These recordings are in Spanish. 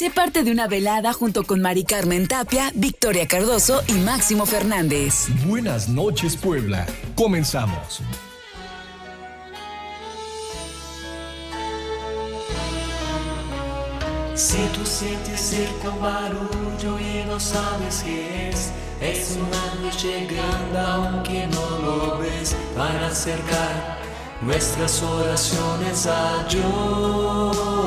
Sé parte de una velada junto con Mari Carmen Tapia, Victoria Cardoso y Máximo Fernández. Buenas noches, Puebla. Comenzamos. Si tú sientes cerca un barullo y no sabes qué es, es un ángel llegando aunque no lo ves para acercar nuestras oraciones a Dios.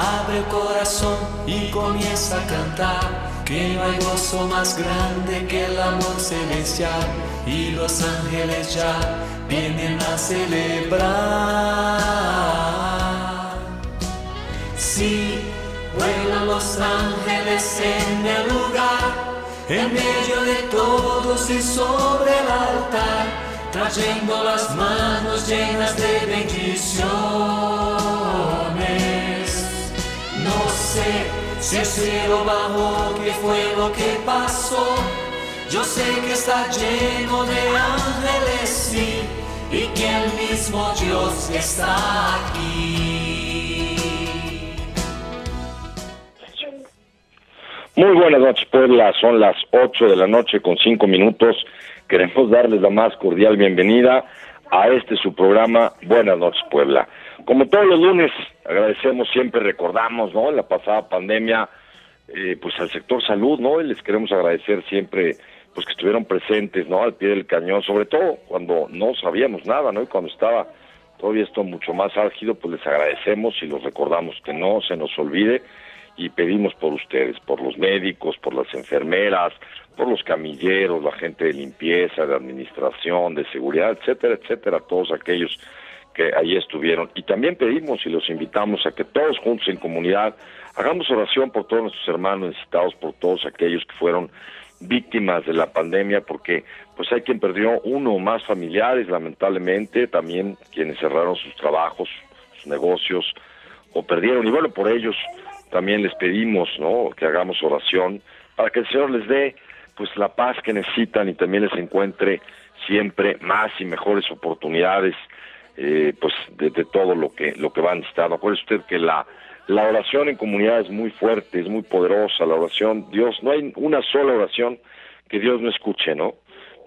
Abre el corazón y comienza a cantar. Que no hay gozo más grande que el amor celestial y los ángeles ya vienen a celebrar. Sí, vuelan los ángeles en el lugar en medio de todos y sobre el altar, trayendo las manos llenas de bendiciones. Sé si el cielo bajó, qué fue lo que pasó. Yo sé que está lleno de ángeles, sí, y que el mismo Dios está aquí. Muy buenas noches, Puebla. Son las 8 de la noche con 5 minutos. Queremos darles la más cordial bienvenida a este su programa Buenas noches, Puebla. Como todos los lunes, agradecemos siempre, recordamos, ¿no? La pasada pandemia, eh, pues al sector salud, ¿no? Y les queremos agradecer siempre, pues que estuvieron presentes, ¿no? Al pie del cañón, sobre todo cuando no sabíamos nada, ¿no? Y cuando estaba todavía esto mucho más álgido, pues les agradecemos y los recordamos que no se nos olvide y pedimos por ustedes, por los médicos, por las enfermeras, por los camilleros, la gente de limpieza, de administración, de seguridad, etcétera, etcétera, todos aquellos que allí estuvieron. Y también pedimos y los invitamos a que todos juntos en comunidad hagamos oración por todos nuestros hermanos necesitados, por todos aquellos que fueron víctimas de la pandemia, porque pues hay quien perdió uno o más familiares, lamentablemente, también quienes cerraron sus trabajos, sus negocios, o perdieron, y bueno, por ellos también les pedimos ¿no? que hagamos oración para que el Señor les dé pues la paz que necesitan y también les encuentre siempre más y mejores oportunidades eh, pues de, todo lo que lo que va a necesitar. Acuérdese usted que la la oración en comunidad es muy fuerte, es muy poderosa. La oración, Dios, no hay una sola oración que Dios no escuche, ¿no?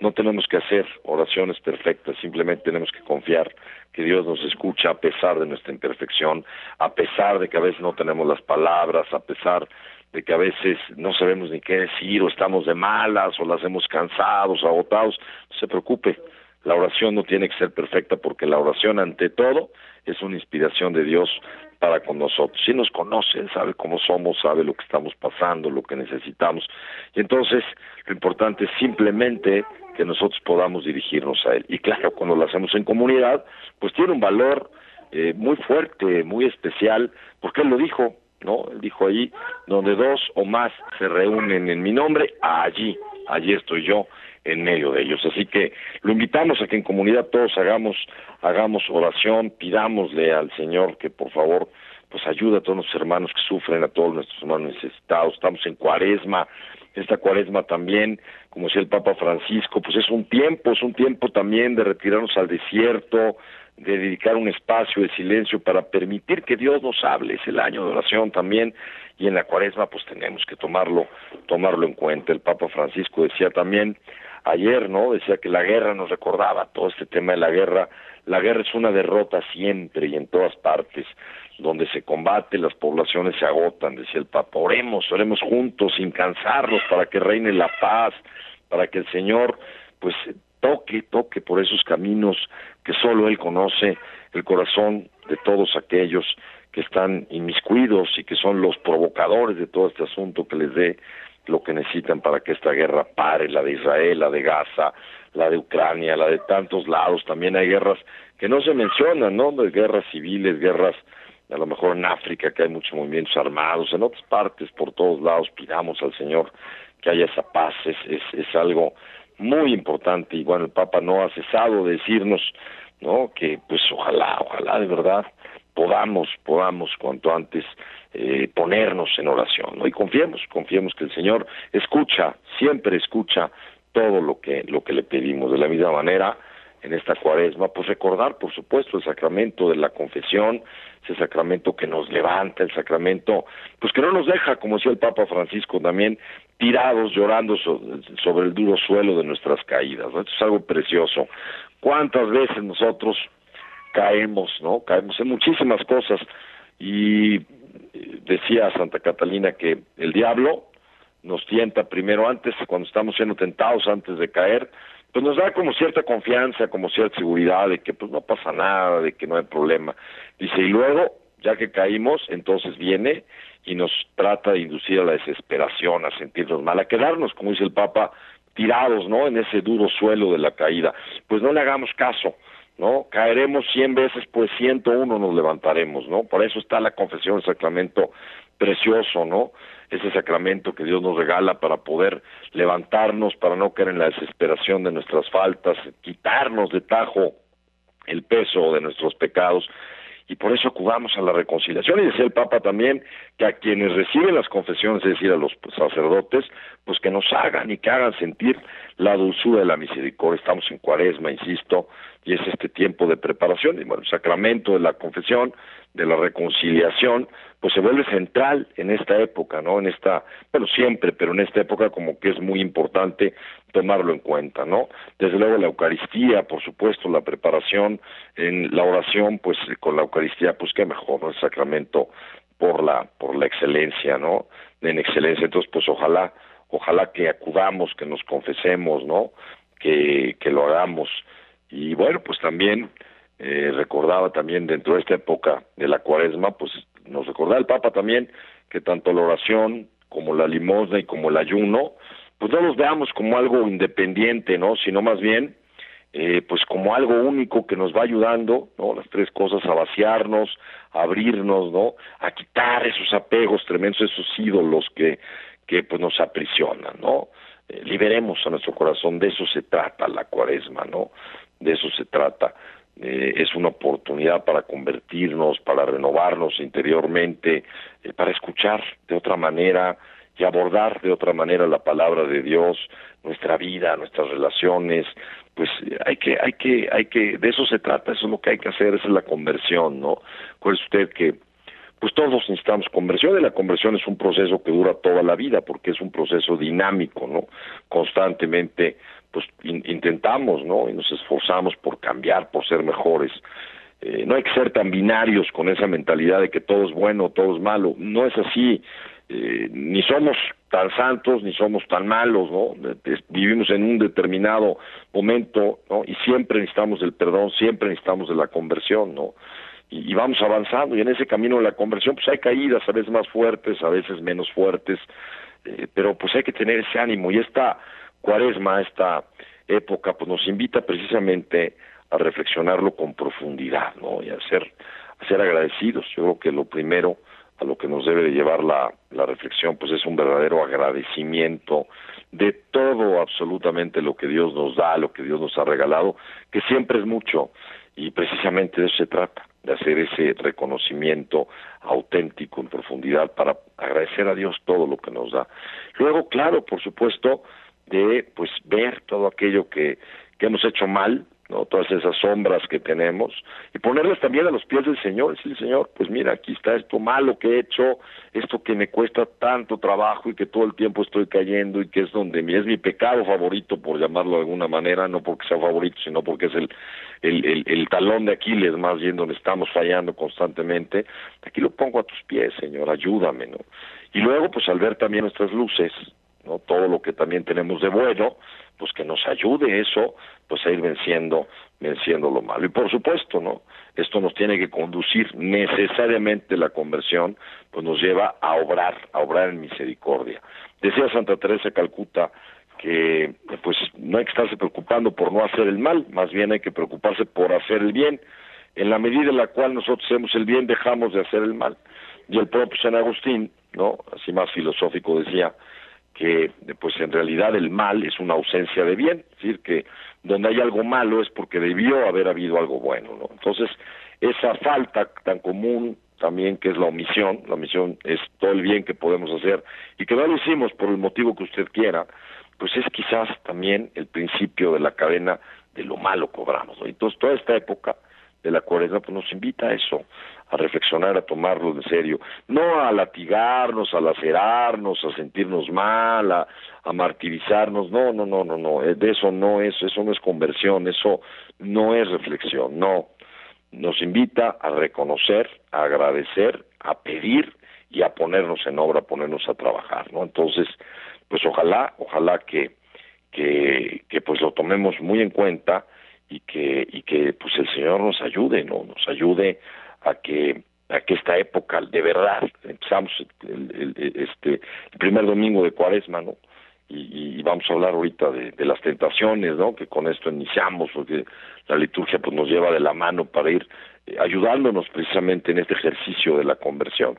No tenemos que hacer oraciones perfectas, simplemente tenemos que confiar que Dios nos escucha a pesar de nuestra imperfección, a pesar de que a veces no tenemos las palabras, a pesar de que a veces no sabemos ni qué decir o estamos de malas o las hemos cansados, agotados, no se preocupe, la oración no tiene que ser perfecta porque la oración ante todo es una inspiración de Dios para con nosotros. Si nos conoce, sabe cómo somos, sabe lo que estamos pasando, lo que necesitamos. Y entonces lo importante es simplemente que nosotros podamos dirigirnos a Él. Y claro, cuando lo hacemos en comunidad, pues tiene un valor eh, muy fuerte, muy especial, porque Él lo dijo, ¿no? Él dijo ahí, donde dos o más se reúnen en mi nombre, allí, allí estoy yo en medio de ellos. Así que lo invitamos a que en comunidad todos hagamos, hagamos oración, pidámosle al Señor que por favor pues ayude a todos nuestros hermanos que sufren, a todos nuestros hermanos necesitados. Estamos en cuaresma, esta cuaresma también, como decía el Papa Francisco, pues es un tiempo, es un tiempo también de retirarnos al desierto, de dedicar un espacio de silencio para permitir que Dios nos hable, es el año de oración también, y en la cuaresma pues tenemos que tomarlo, tomarlo en cuenta. El Papa Francisco decía también ayer, ¿no? Decía que la guerra nos recordaba todo este tema de la guerra. La guerra es una derrota siempre y en todas partes donde se combate, las poblaciones se agotan, decía el Papa. Oremos, oremos juntos, sin cansarnos, para que reine la paz, para que el Señor, pues, toque, toque por esos caminos que solo Él conoce, el corazón de todos aquellos que están inmiscuidos y que son los provocadores de todo este asunto que les dé lo que necesitan para que esta guerra pare, la de Israel, la de Gaza, la de Ucrania, la de tantos lados. También hay guerras que no se mencionan, ¿no? De guerras civiles, guerras a lo mejor en África que hay muchos movimientos armados, en otras partes, por todos lados, pidamos al Señor que haya esa paz, es, es, es algo muy importante y bueno, el Papa no ha cesado de decirnos, ¿no? Que pues ojalá, ojalá de verdad podamos, podamos cuanto antes eh, ponernos en oración, ¿no? Y confiemos, confiemos que el Señor escucha, siempre escucha todo lo que, lo que le pedimos. De la misma manera, en esta cuaresma, pues recordar, por supuesto, el sacramento de la confesión, ese sacramento que nos levanta, el sacramento, pues que no nos deja, como decía el Papa Francisco también, tirados, llorando sobre el duro suelo de nuestras caídas. Esto es algo precioso. ¿Cuántas veces nosotros caemos, no? Caemos en muchísimas cosas. Y decía Santa Catalina que el diablo nos tienta primero antes, cuando estamos siendo tentados antes de caer, pues nos da como cierta confianza, como cierta seguridad de que pues no pasa nada, de que no hay problema. Dice, y luego, ya que caímos, entonces viene y nos trata de inducir a la desesperación, a sentirnos mal, a quedarnos, como dice el Papa, tirados, ¿no? En ese duro suelo de la caída. Pues no le hagamos caso, ¿no? Caeremos cien veces, pues ciento uno nos levantaremos, ¿no? Por eso está la confesión, el sacramento precioso, ¿no? ese sacramento que Dios nos regala para poder levantarnos, para no caer en la desesperación de nuestras faltas, quitarnos de tajo el peso de nuestros pecados y por eso acudamos a la reconciliación. Y decía el Papa también que a quienes reciben las confesiones, es decir, a los sacerdotes, pues que nos hagan y que hagan sentir la dulzura de la misericordia. Estamos en cuaresma, insisto, y es este tiempo de preparación. Y bueno, el sacramento de la confesión, de la reconciliación, pues se vuelve central en esta época, ¿no? En esta, bueno, siempre, pero en esta época como que es muy importante tomarlo en cuenta, ¿no? Desde luego la Eucaristía, por supuesto, la preparación en la oración, pues con la Eucaristía, pues qué mejor, ¿no? El sacramento por la, por la excelencia, ¿no? En excelencia, entonces, pues ojalá, ojalá que acudamos, que nos confesemos, ¿no? Que, que lo hagamos. Y bueno, pues también eh, recordaba también dentro de esta época de la cuaresma, pues nos recordaba el Papa también que tanto la oración como la limosna y como el ayuno, pues no los veamos como algo independiente, ¿no? Sino más bien, eh, pues como algo único que nos va ayudando, ¿no? Las tres cosas, a vaciarnos, a abrirnos, ¿no? A quitar esos apegos tremendos, esos ídolos que, que pues nos aprisionan, ¿no? Eh, liberemos a nuestro corazón, de eso se trata la cuaresma, ¿no? De eso se trata. Eh, es una oportunidad para convertirnos, para renovarnos interiormente, eh, para escuchar de otra manera y abordar de otra manera la palabra de Dios, nuestra vida, nuestras relaciones, pues hay que, hay que, hay que, de eso se trata, eso es lo que hay que hacer, esa es la conversión, ¿no? ¿Cuál es usted que pues todos necesitamos conversión y la conversión es un proceso que dura toda la vida porque es un proceso dinámico, ¿no? Constantemente pues intentamos, ¿no? Y nos esforzamos por cambiar, por ser mejores. Eh, no hay que ser tan binarios con esa mentalidad de que todo es bueno, todo es malo. No es así. Eh, ni somos tan santos, ni somos tan malos, ¿no? Vivimos en un determinado momento, ¿no? Y siempre necesitamos el perdón, siempre necesitamos de la conversión, ¿no? Y, vamos avanzando, y en ese camino de la conversión, pues hay caídas, a veces más fuertes, a veces menos fuertes, eh, pero pues hay que tener ese ánimo, y esta cuaresma, esta época, pues nos invita precisamente a reflexionarlo con profundidad, ¿no? Y a ser, a ser agradecidos. Yo creo que lo primero a lo que nos debe de llevar la, la reflexión, pues es un verdadero agradecimiento de todo absolutamente lo que Dios nos da, lo que Dios nos ha regalado, que siempre es mucho, y precisamente de eso se trata, de hacer ese reconocimiento auténtico en profundidad para agradecer a Dios todo lo que nos da. Luego, claro, por supuesto, de pues ver todo aquello que, que hemos hecho mal, ¿no? todas esas sombras que tenemos, y ponerlas también a los pies del Señor, decirle, Señor, pues mira, aquí está esto malo que he hecho, esto que me cuesta tanto trabajo y que todo el tiempo estoy cayendo y que es donde es mi pecado favorito, por llamarlo de alguna manera, no porque sea favorito, sino porque es el, el, el, el talón de Aquiles, más bien donde estamos fallando constantemente, aquí lo pongo a tus pies, Señor, ayúdame, ¿no? Y luego, pues al ver también nuestras luces, ¿no? Todo lo que también tenemos de bueno, pues que nos ayude eso, pues a ir venciendo, venciendo lo malo. Y por supuesto, ¿no? Esto nos tiene que conducir necesariamente la conversión, pues nos lleva a obrar, a obrar en misericordia. Decía Santa Teresa de Calcuta que pues no hay que estarse preocupando por no hacer el mal, más bien hay que preocuparse por hacer el bien. En la medida en la cual nosotros hacemos el bien, dejamos de hacer el mal. Y el propio San Agustín, ¿no? Así más filosófico decía, que pues en realidad el mal es una ausencia de bien, es decir, que donde hay algo malo es porque debió haber habido algo bueno, ¿no? Entonces, esa falta tan común también que es la omisión, la omisión es todo el bien que podemos hacer y que no lo hicimos por el motivo que usted quiera, pues es quizás también el principio de la cadena de lo malo que obramos. Entonces, toda esta época de la cuaresma pues nos invita a eso, a reflexionar, a tomarlo en serio, no a latigarnos, a lacerarnos, a sentirnos mal, a, a martirizarnos, no, no, no, no, no, de eso no es, eso no es conversión, eso no es reflexión, no, nos invita a reconocer, a agradecer, a pedir y a ponernos en obra, a ponernos a trabajar, ¿no? Entonces, pues ojalá, ojalá que, que, que pues lo tomemos muy en cuenta y que, y que pues el Señor nos ayude, ¿no? Nos ayude a que a que esta época de verdad empezamos el, este el primer domingo de Cuaresma, ¿no? Y, y vamos a hablar ahorita de, de, las tentaciones, ¿no? Que con esto iniciamos, porque la liturgia pues nos lleva de la mano para ir eh, ayudándonos precisamente en este ejercicio de la conversión.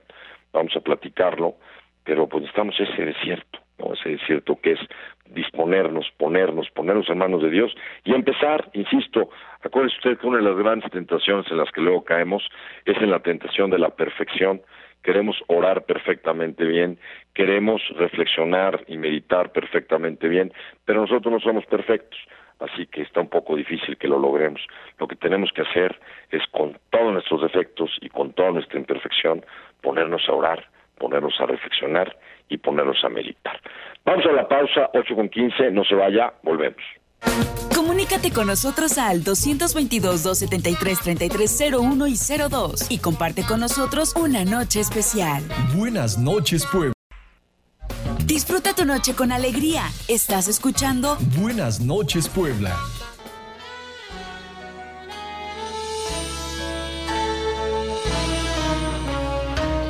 Vamos a platicarlo, pero pues estamos ese desierto, ¿no? Ese desierto que es disponernos, ponernos, ponernos en manos de Dios y empezar, insisto, acuérdese usted que una de las grandes tentaciones en las que luego caemos es en la tentación de la perfección. Queremos orar perfectamente bien, queremos reflexionar y meditar perfectamente bien, pero nosotros no somos perfectos, así que está un poco difícil que lo logremos. Lo que tenemos que hacer es con todos nuestros defectos y con toda nuestra imperfección ponernos a orar, ponernos a reflexionar y ponernos a meditar. Vamos a la pausa, 8 con 15, no se vaya, volvemos. Comunícate con nosotros al 222-273-3301 y 02 y comparte con nosotros una noche especial. Buenas noches, Puebla. Disfruta tu noche con alegría. Estás escuchando Buenas noches, Puebla.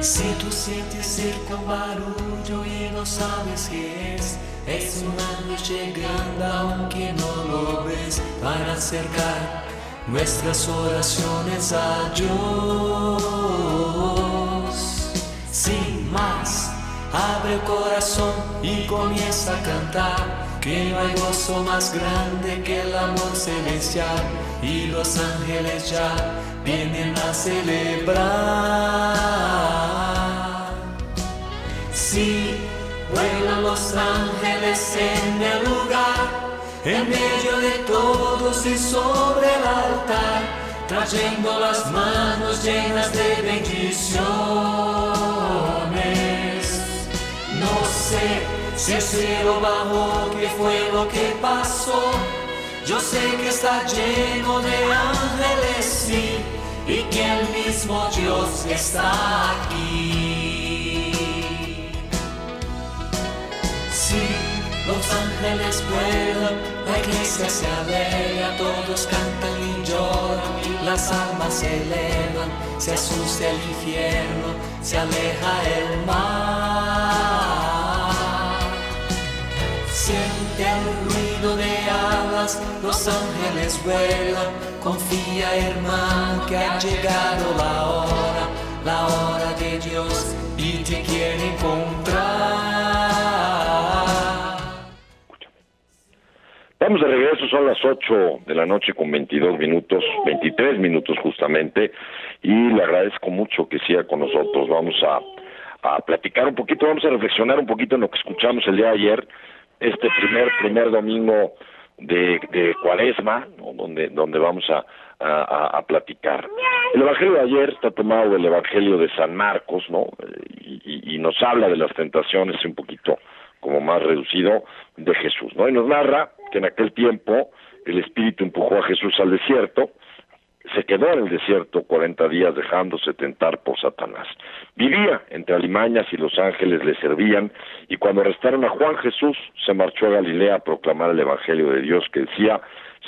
Si tú sientes un barullo y no sabes qué es, es un ángel llegando aunque no lo ves para acercar nuestras oraciones a Dios. Sin más, abre el corazón y comienza a cantar. Que no hay gozo más grande que el amor celestial y los ángeles ya vienen a celebrar. Sí, vuelan los ángeles en el lugar, en medio de todos y sobre el altar, trayendo las manos llenas de bendiciones. No sé si el cielo bajó, qué fue lo que pasó. Yo sé que está lleno de ángeles, sí, y que el mismo Dios está aquí. Sí, los ángeles vuelan, la iglesia se alegra, todos cantan y lloran, las almas se elevan, se asusta el infierno, se aleja el mar. Siente el ruido de los ángeles vuelan. Confía, hermano, que ha llegado la hora, la hora de Dios y te quiere encontrar. Vamos de regreso, son las 8 de la noche con 22 minutos, 23 minutos justamente, y le agradezco mucho que siga con nosotros. Vamos a, a platicar un poquito, vamos a reflexionar un poquito en lo que escuchamos el día de ayer este primer primer domingo de, de cuaresma, donde, donde vamos a, a, platicar. El Evangelio de ayer está tomado del Evangelio de San Marcos, ¿no? Y, y, nos habla de las tentaciones un poquito como más reducido de Jesús, ¿no? Y nos narra que en aquel tiempo el Espíritu empujó a Jesús al desierto, se quedó en el desierto cuarenta días dejándose tentar por Satanás. Vivía entre alimañas y los ángeles le servían, y cuando arrestaron a Juan Jesús, se marchó a Galilea a proclamar el Evangelio de Dios que decía,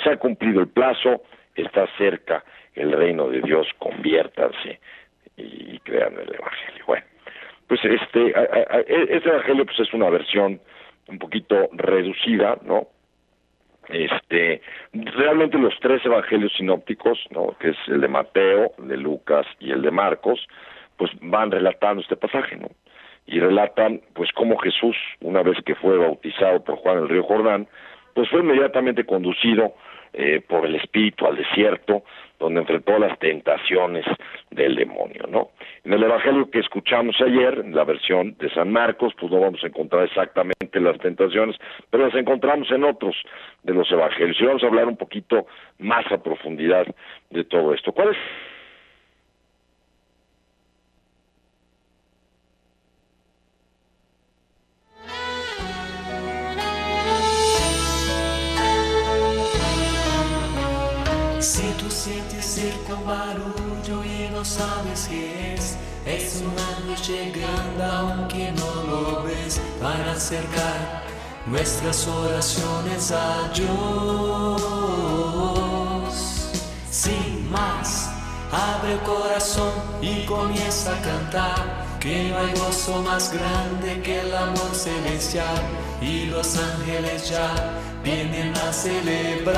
se ha cumplido el plazo, está cerca el reino de Dios, conviértanse y crean el Evangelio. Bueno, pues este, este Evangelio pues es una versión un poquito reducida, ¿no? Este realmente los tres evangelios sinópticos no que es el de Mateo el de Lucas y el de Marcos pues van relatando este pasaje no y relatan pues cómo Jesús una vez que fue bautizado por Juan el río Jordán pues fue inmediatamente conducido eh, por el espíritu al desierto, donde enfrentó las tentaciones del demonio, ¿no? En el Evangelio que escuchamos ayer, en la versión de San Marcos, pues no vamos a encontrar exactamente las tentaciones, pero las encontramos en otros de los Evangelios. Y vamos a hablar un poquito más a profundidad de todo esto. ¿Cuál es barullo y no sabes qué es. Es un ángel llegando aunque no lo ves para acercar nuestras oraciones a Dios. Sin más, abre el corazón y comienza a cantar. Que no hay gozo más grande que el amor celestial y los ángeles ya vienen a celebrar.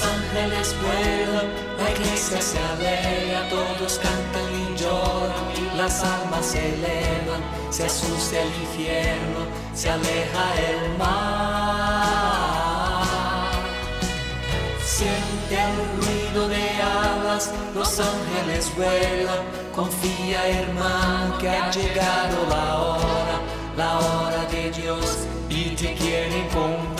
Los ángeles vuelan, la iglesia se alegra, todos cantan y lloran, las almas se elevan, se asusta el infierno, se aleja el mar. Siente el ruido de alas, los ángeles vuelan, confía hermano que ha llegado la hora, la hora de Dios y te quiere encontrar.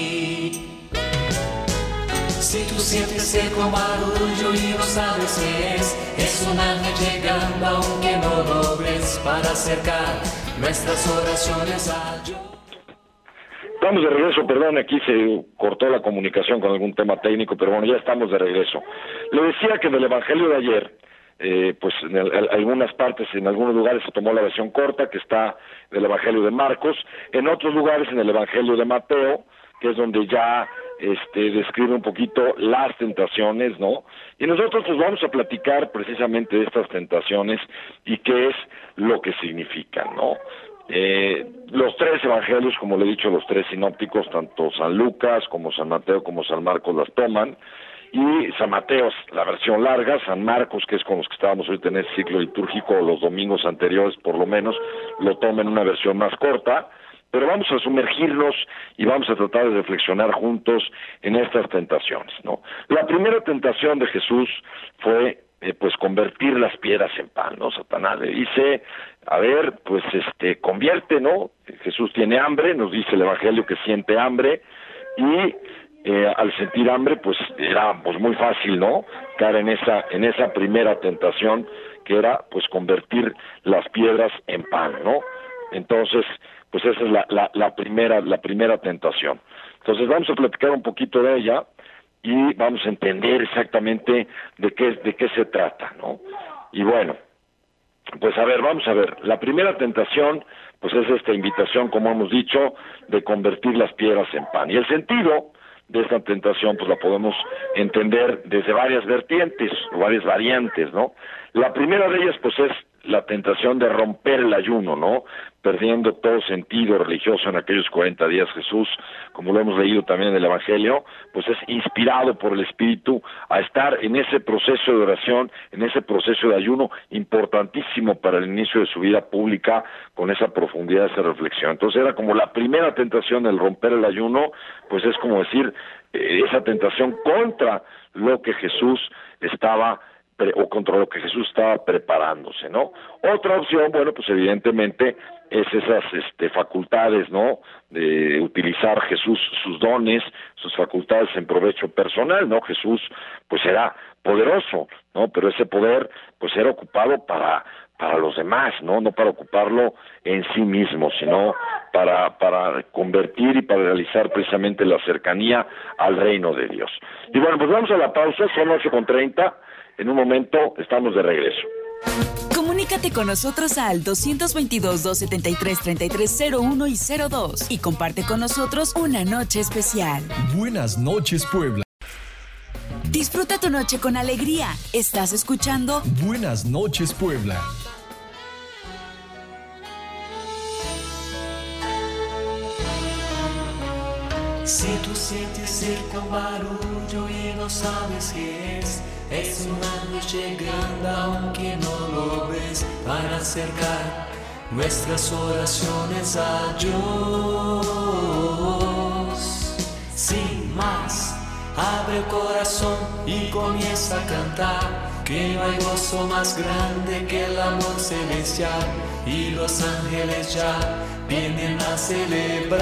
Si tú sientes el barullo y no sabes qué es, es un ángel llegando aunque no lo ves para acercar nuestras oraciones a Dios. Estamos de regreso, perdón, aquí se cortó la comunicación con algún tema técnico, pero bueno, ya estamos de regreso. Le decía que del Evangelio de ayer, eh, pues en algunas partes, en algunos lugares se tomó la versión corta, que está del Evangelio de Marcos, en otros lugares en el Evangelio de Mateo, que es donde ya este, describe un poquito las tentaciones, ¿no? Y nosotros pues vamos a platicar precisamente de estas tentaciones y qué es lo que significan, ¿no? Eh, los tres evangelios, como le he dicho, los tres sinópticos, tanto San Lucas como San Mateo como San Marcos las toman, y San Mateo la versión larga, San Marcos, que es con los que estábamos hoy en este ciclo litúrgico, los domingos anteriores por lo menos, lo toma en una versión más corta, pero vamos a sumergirnos y vamos a tratar de reflexionar juntos en estas tentaciones, ¿no? La primera tentación de Jesús fue eh, pues convertir las piedras en pan, ¿no? Satanás le dice, a ver, pues este convierte, ¿no? Jesús tiene hambre, nos dice el evangelio que siente hambre y eh, al sentir hambre, pues era pues muy fácil, ¿no? Caer en esa en esa primera tentación que era pues convertir las piedras en pan, ¿no? Entonces, pues esa es la, la, la, primera, la primera tentación. Entonces vamos a platicar un poquito de ella y vamos a entender exactamente de qué, de qué se trata, ¿no? Y bueno, pues a ver, vamos a ver. La primera tentación, pues es esta invitación, como hemos dicho, de convertir las piedras en pan. Y el sentido de esta tentación pues la podemos entender desde varias vertientes o varias variantes, ¿no? La primera de ellas pues es la tentación de romper el ayuno, ¿no? Perdiendo todo sentido religioso en aquellos 40 días Jesús, como lo hemos leído también en el Evangelio, pues es inspirado por el Espíritu a estar en ese proceso de oración, en ese proceso de ayuno importantísimo para el inicio de su vida pública con esa profundidad, esa reflexión. Entonces era como la primera tentación el romper el ayuno, pues es como decir eh, esa tentación contra lo que Jesús estaba o contra lo que Jesús estaba preparándose, ¿no? Otra opción, bueno, pues evidentemente es esas este, facultades, ¿no? De utilizar Jesús sus dones, sus facultades en provecho personal, ¿no? Jesús, pues era poderoso, ¿no? Pero ese poder, pues era ocupado para para los demás, ¿no? No para ocuparlo en sí mismo, sino para, para convertir y para realizar precisamente la cercanía al reino de Dios. Y bueno, pues vamos a la pausa, son ocho con treinta. En un momento estamos de regreso. Comunícate con nosotros al 222-273-3301 y 02 y comparte con nosotros una noche especial. Buenas noches, Puebla. Disfruta tu noche con alegría. Estás escuchando Buenas noches, Puebla. Si tú sientes cerca un barullo y no sabes qué es, es una luz llegando aunque no lo ves para acercar nuestras oraciones a Dios. Sin más, abre el corazón y comienza a cantar. Que no hay gozo más grande que el amor celestial y los ángeles ya vienen a celebrar.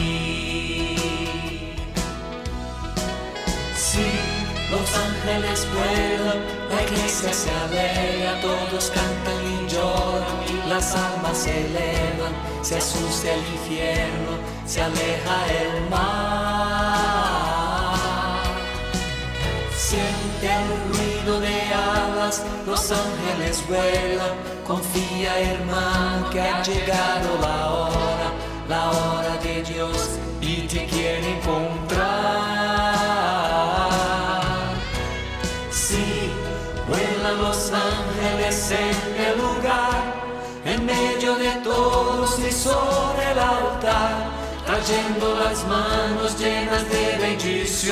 Los ángeles vuelan, la iglesia se alegra, todos cantan y lloran, las almas se elevan, se asusta el infierno, se aleja el mar. Siente el ruido de alas, los ángeles vuelan, confía hermano que ha llegado la hora, la hora de Dios y sobre el altar, trayendo las manos llenas de bendiciones.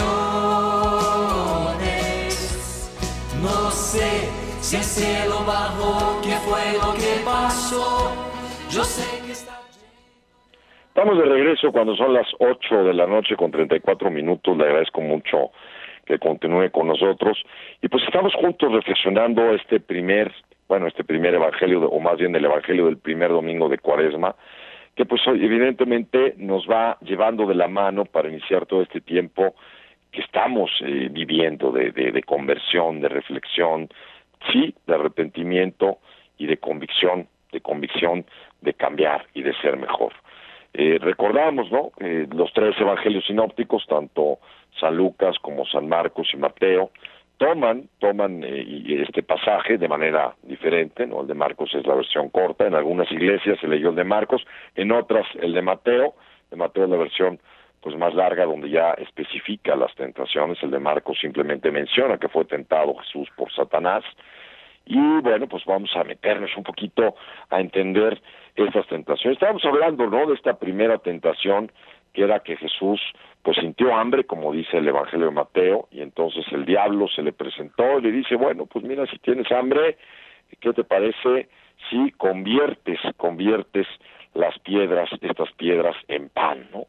No sé si el cielo bajó, qué fue lo que pasó. Yo sé que está Estamos de regreso cuando son las 8 de la noche con 34 minutos. Le agradezco mucho que continúe con nosotros. Y pues estamos juntos reflexionando este primer, bueno, este primer evangelio, o más bien el evangelio del primer domingo de Cuaresma, que pues evidentemente nos va llevando de la mano para iniciar todo este tiempo que estamos eh, viviendo de, de, de conversión, de reflexión, sí, de arrepentimiento y de convicción, de convicción de cambiar y de ser mejor. Eh, recordamos, ¿no? Eh, los tres evangelios sinópticos, tanto San Lucas como San Marcos y Mateo, toman, toman eh, este pasaje de manera diferente, ¿no? El de Marcos es la versión corta, en algunas iglesias se leyó el de Marcos, en otras el de Mateo, de Mateo es la versión pues más larga donde ya especifica las tentaciones, el de Marcos simplemente menciona que fue tentado Jesús por Satanás, y bueno, pues vamos a meternos un poquito a entender estas tentaciones. Estábamos hablando, ¿no?, de esta primera tentación, que era que Jesús, pues sintió hambre, como dice el Evangelio de Mateo, y entonces el diablo se le presentó y le dice, bueno, pues mira, si tienes hambre, ¿qué te parece si conviertes, conviertes las piedras, estas piedras en pan, ¿no?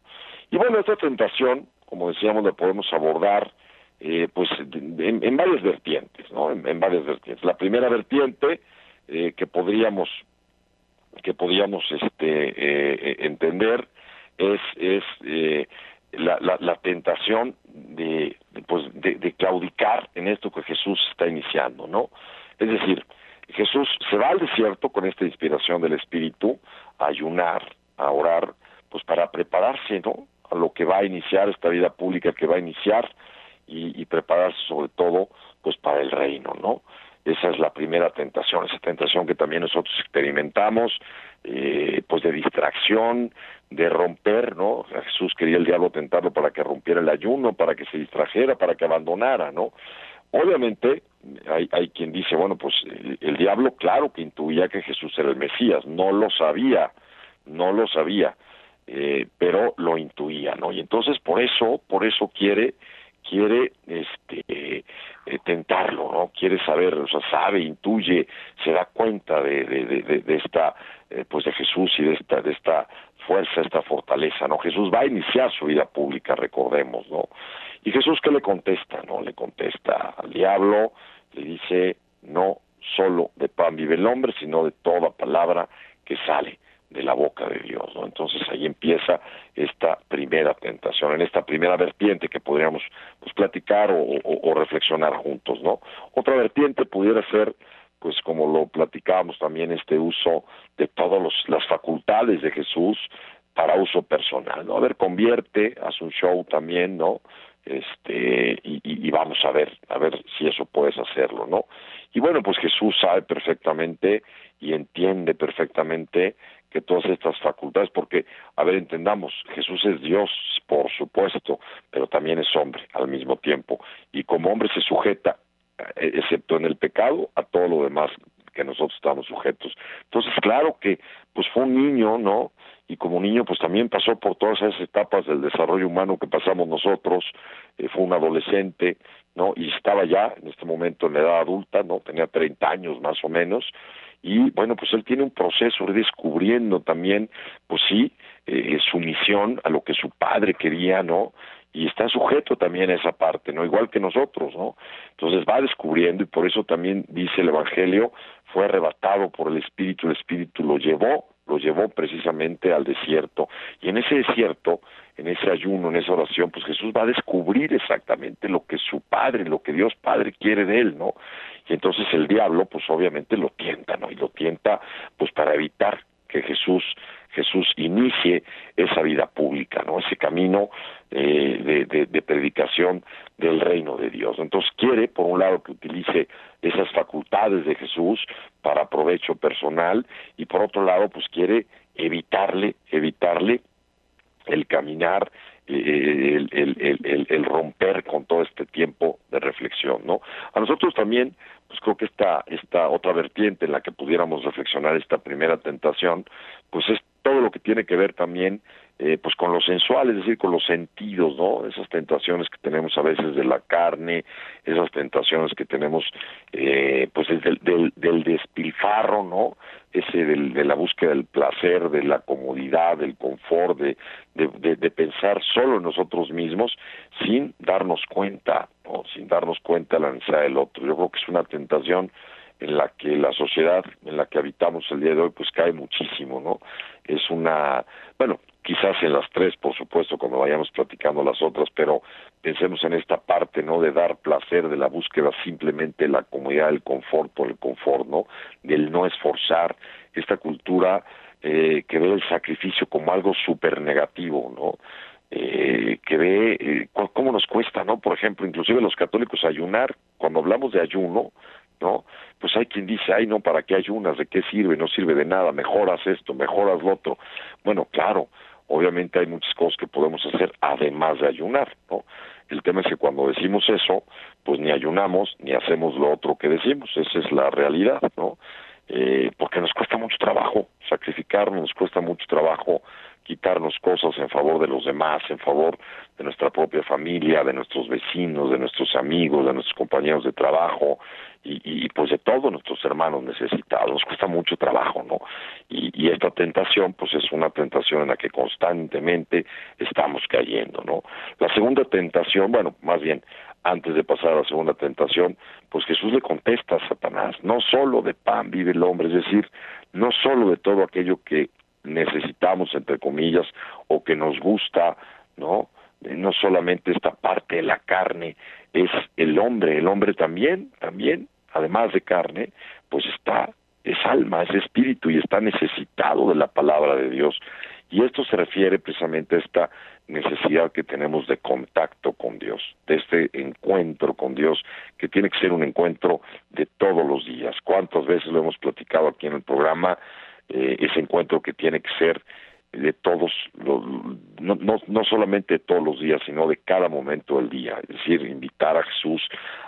Y bueno, esta tentación, como decíamos, la podemos abordar eh, pues en, varias vertientes, ¿no? En, en, varias vertientes. La primera vertiente eh, que podríamos que podríamos este eh, entender es es la, la, tentación de, pues de, de, claudicar en esto que Jesús está iniciando, ¿no? Es decir, Jesús se va al desierto con esta inspiración del Espíritu a ayunar, a orar, pues para prepararse, ¿no? A lo que va a iniciar esta vida pública que va a iniciar y, y prepararse sobre todo, pues para el reino, ¿no? Esa es la primera tentación, esa tentación que también nosotros experimentamos, eh, pues de distracción, de romper, ¿no? Jesús quería el diablo tentarlo para que rompiera el ayuno, para que se distrajera, para que abandonara, ¿no? Obviamente hay, hay quien dice, bueno, pues el, diablo claro que intuía que Jesús era el Mesías, no lo sabía, no lo sabía, eh, pero lo intuía, ¿no? Y entonces por eso, por eso quiere quiere este eh, tentarlo no quiere saber o sea sabe intuye se da cuenta de de, de, de esta eh, pues de Jesús y de esta de esta fuerza esta fortaleza no Jesús va a iniciar su vida pública recordemos no y Jesús qué le contesta no le contesta al diablo le dice no solo de pan vive el hombre sino de toda palabra que sale de la boca de Dios, ¿no? Entonces ahí empieza esta primera tentación, en esta primera vertiente que podríamos pues platicar o, reflexionar juntos, ¿no? Otra vertiente pudiera ser pues como lo platicábamos también este uso de todas las facultades de Jesús para uso personal, ¿no? A ver, convierte, hace un show también, ¿no? Este, y, y, vamos a ver, a ver si eso puedes hacerlo, ¿no? Y bueno, pues Jesús sabe perfectamente y entiende perfectamente que todas estas facultades, porque, a ver, entendamos, Jesús es Dios, por supuesto, pero también es hombre al mismo tiempo, y como hombre se sujeta, eh, excepto en el pecado, a todo lo demás que nosotros estamos sujetos. Entonces, claro que, pues fue un niño, ¿no? Y como niño, pues también pasó por todas esas etapas del desarrollo humano que pasamos nosotros, eh, fue un adolescente, ¿no? Y estaba ya en este momento en la edad adulta, ¿no? Tenía 30 años más o menos, y bueno, pues él tiene un proceso descubriendo también, pues sí, eh, su misión a lo que su padre quería, ¿no? Y está sujeto también a esa parte, ¿no? Igual que nosotros, ¿no? Entonces va descubriendo y por eso también dice el Evangelio, fue arrebatado por el Espíritu, el Espíritu lo llevó, lo llevó precisamente al desierto. Y en ese desierto, en ese ayuno, en esa oración, pues Jesús va a descubrir exactamente lo que su Padre, lo que Dios Padre quiere de él, ¿no? Y entonces el diablo, pues obviamente lo tienta, ¿no? Y lo tienta, pues para evitar que Jesús Jesús inicie esa vida pública, ¿no? Ese camino eh, de, de, predicación del reino de Dios. Entonces quiere, por un lado, que utilice esas facultades de Jesús para provecho personal y por otro lado, pues quiere evitarle, evitarle el caminar, el, el, el, el, romper con todo este tiempo de reflexión, ¿no? A nosotros también, pues creo que esta, esta otra vertiente en la que pudiéramos reflexionar esta primera tentación, pues es todo lo que tiene que ver también eh, pues con lo sensual, es decir, con los sentidos, ¿no? Esas tentaciones que tenemos a veces de la carne, esas tentaciones que tenemos, eh, pues del, del, del despilfarro, ¿no? Ese del, de la búsqueda del placer, de la comodidad, del confort, de, de, pensar solo en nosotros mismos sin darnos cuenta, ¿no? Sin darnos cuenta de la necesidad del otro. Yo creo que es una tentación en la que la sociedad en la que habitamos el día de hoy pues cae muchísimo, ¿no? Es una, bueno, quizás en las tres, por supuesto, cuando vayamos platicando las otras, pero pensemos en esta parte, ¿no? De dar placer, de la búsqueda simplemente la comodidad, del confort por el confort, ¿no? Del no esforzar, esta cultura eh, que ve el sacrificio como algo súper negativo, ¿no? Eh, que ve eh, cómo nos cuesta, ¿no? Por ejemplo, inclusive los católicos ayunar, cuando hablamos de ayuno, ¿no? Pues hay quien dice, ay, no, ¿para qué ayunas? ¿De qué sirve? No sirve de nada, mejoras esto, mejoras lo otro. Bueno, claro, obviamente hay muchas cosas que podemos hacer además de ayunar, ¿no? El tema es que cuando decimos eso, pues ni ayunamos ni hacemos lo otro que decimos, esa es la realidad, ¿no? Eh, porque nos cuesta mucho trabajo sacrificarnos, nos cuesta mucho trabajo quitarnos cosas en favor de los demás, en favor de nuestra propia familia, de nuestros vecinos, de nuestros amigos, de nuestros compañeros de trabajo y, pues de todos nuestros hermanos necesitados. Nos cuesta mucho trabajo, ¿no? Y, y esta tentación, pues es una tentación en la que constantemente estamos cayendo, ¿no? La segunda tentación, bueno, más bien, antes de pasar a la segunda tentación, pues Jesús le contesta a Satanás, no solo de pan vive el hombre, es decir, no solo de todo aquello que necesitamos, entre comillas, o que nos gusta, ¿no? eh, no solamente esta parte de la carne, es el hombre, el hombre también, también, además de carne, pues está, es alma, es espíritu y está necesitado de la palabra de Dios. Y esto se refiere precisamente a esta necesidad que tenemos de contacto con Dios, de este encuentro con Dios, que tiene que ser un encuentro de todos los días. ¿Cuántas veces lo hemos platicado aquí en el programa? Eh, ese encuentro que tiene que ser de todos, los, no, no, no solamente de todos los días, sino de cada momento del día, es decir, invitar a Jesús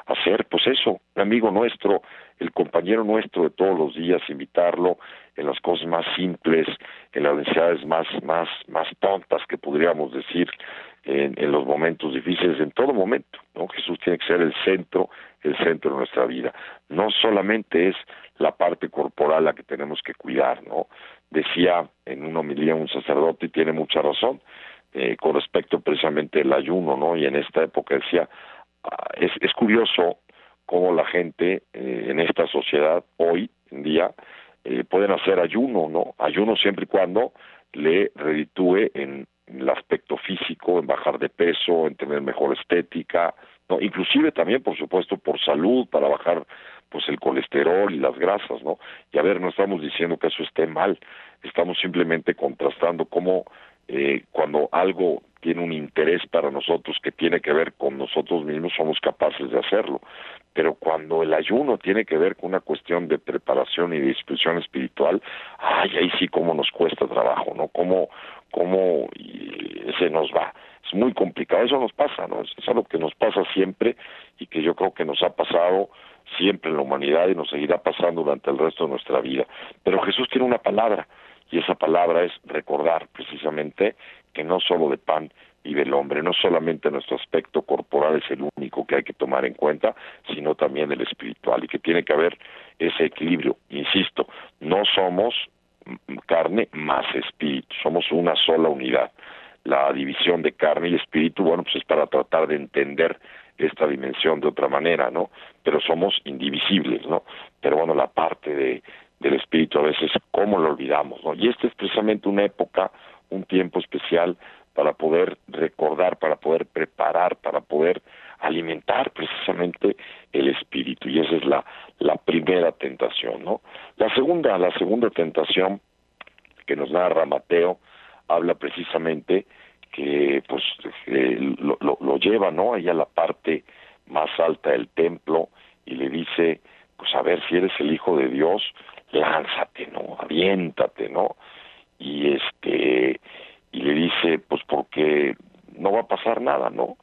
a ser, pues eso, un amigo nuestro, el compañero nuestro de todos los días, invitarlo en las cosas más simples, en las necesidades más, más, más tontas que podríamos decir, en, en los momentos difíciles, en todo momento, ¿no? Jesús tiene que ser el centro, el centro de nuestra vida. No solamente es la parte corporal la que tenemos que cuidar, ¿no? Decía en una homilía un sacerdote y tiene mucha razón eh, con respecto precisamente al ayuno, ¿no? Y en esta época decía, ah, es, es curioso cómo la gente eh, en esta sociedad hoy en día eh, pueden hacer ayuno, ¿no? Ayuno siempre y cuando le reditúe en el aspecto físico, en bajar de peso, en tener mejor estética, ¿no? Inclusive también, por supuesto, por salud, para bajar pues el colesterol y las grasas, ¿no? Y a ver, no estamos diciendo que eso esté mal, estamos simplemente contrastando cómo eh, cuando algo tiene un interés para nosotros que tiene que ver con nosotros mismos, somos capaces de hacerlo. Pero cuando el ayuno tiene que ver con una cuestión de preparación y de disposición espiritual, ay, ahí sí cómo nos cuesta trabajo, ¿no? Cómo, cómo se nos va. Es muy complicado, eso nos pasa, ¿no? Es algo que nos pasa siempre y que yo creo que nos ha pasado siempre en la humanidad y nos seguirá pasando durante el resto de nuestra vida. Pero Jesús tiene una palabra y esa palabra es recordar precisamente que no solo de pan vive el hombre, no solamente nuestro aspecto corporal es el único que hay que tomar en cuenta, sino también el espiritual y que tiene que haber ese equilibrio. Insisto, no somos carne más espíritu, somos una sola unidad. La división de carne y espíritu, bueno, pues es para tratar de entender esta dimensión de otra manera, ¿no? Pero somos indivisibles, ¿no? Pero bueno, la parte de, del espíritu a veces, ¿cómo lo olvidamos, no? Y esta es precisamente una época, un tiempo especial para poder recordar, para poder preparar, para poder alimentar precisamente el espíritu y esa es la, la primera tentación, ¿no? La segunda, la segunda tentación que nos narra Mateo habla precisamente que pues lo, lo, lleva no ahí a la parte más alta del templo y le dice pues a ver si eres el hijo de Dios lánzate no aviéntate no y este y le dice pues porque no va a pasar nada no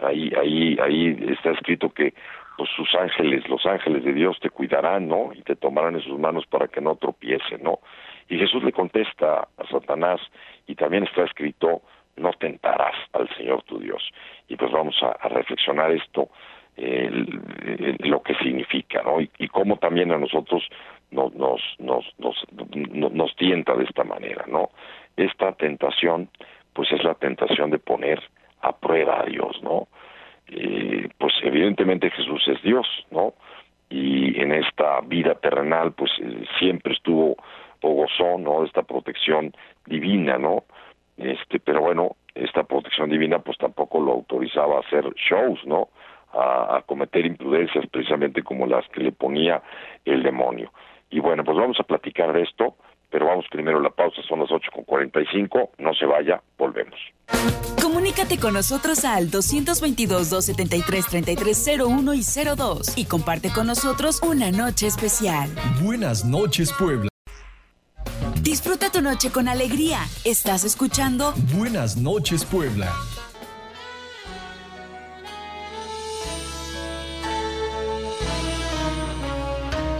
ahí ahí ahí está escrito que pues sus ángeles los ángeles de Dios te cuidarán no y te tomarán en sus manos para que no tropiece no y Jesús le contesta a Satanás, y también está escrito, no tentarás al Señor tu Dios. Y pues vamos a, reflexionar esto, lo que significa, ¿no? Y, y, cómo también a nosotros nos, nos, nos, nos, nos tienta de esta manera, ¿no? Esta tentación, pues es la tentación de poner a prueba a Dios, ¿no? Eh, pues evidentemente Jesús es Dios, ¿no? Y en esta vida terrenal, pues eh, siempre estuvo o gozó no esta protección divina no este pero bueno esta protección divina pues tampoco lo autorizaba a hacer shows no a, a, cometer imprudencias precisamente como las que le ponía el demonio. Y bueno pues vamos a platicar de esto pero vamos primero a la pausa son las ocho con cuarenta y cinco no se vaya volvemos. Comunícate con nosotros al 222-273-3301 y 02 y comparte con nosotros una noche especial. Buenas noches, Puebla. Disfruta tu noche con alegría. Estás escuchando Buenas noches Puebla.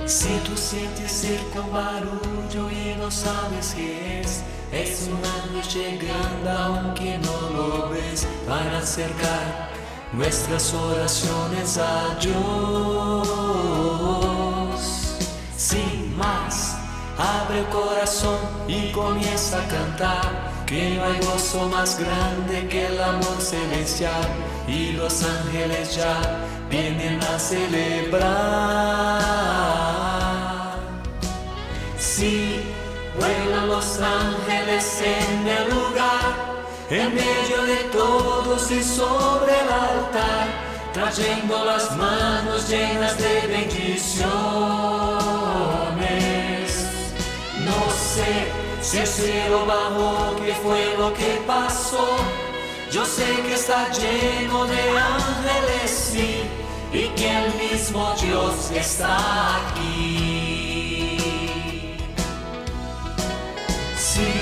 Si tú sientes cerca un barullo y no sabes qué es, es un ángel llegando aunque no lo ves, para acercar nuestras oraciones a Dios. Sin más Abre el corazón y comienza a cantar. Que no hay gozo más grande que el amor celestial. Y los ángeles ya vienen a celebrar. Sí, vuelan los ángeles en el lugar. en medio de todos y sobre el altar, trayendo las manos llenas de bendiciones. Si el cielo bajó, qué fue lo que pasó. Yo sé que está lleno de ángeles, sí, y que el mismo Dios está aquí. Sí,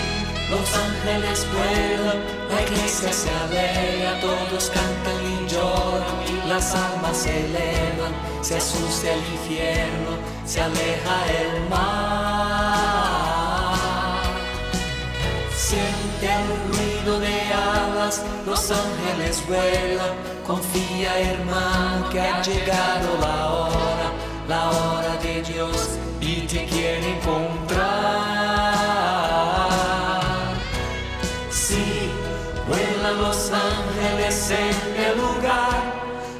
los ángeles vuelan, la iglesia se alegra, todos cantan y lloran, las almas se elevan, se asusta el infierno, se aleja el mar. Siente el ruido de alas, los ángeles vuelan, confía hermano que ha llegado la hora, la hora de Dios y te quiere encontrar. Sí, vuelan los ángeles en el lugar,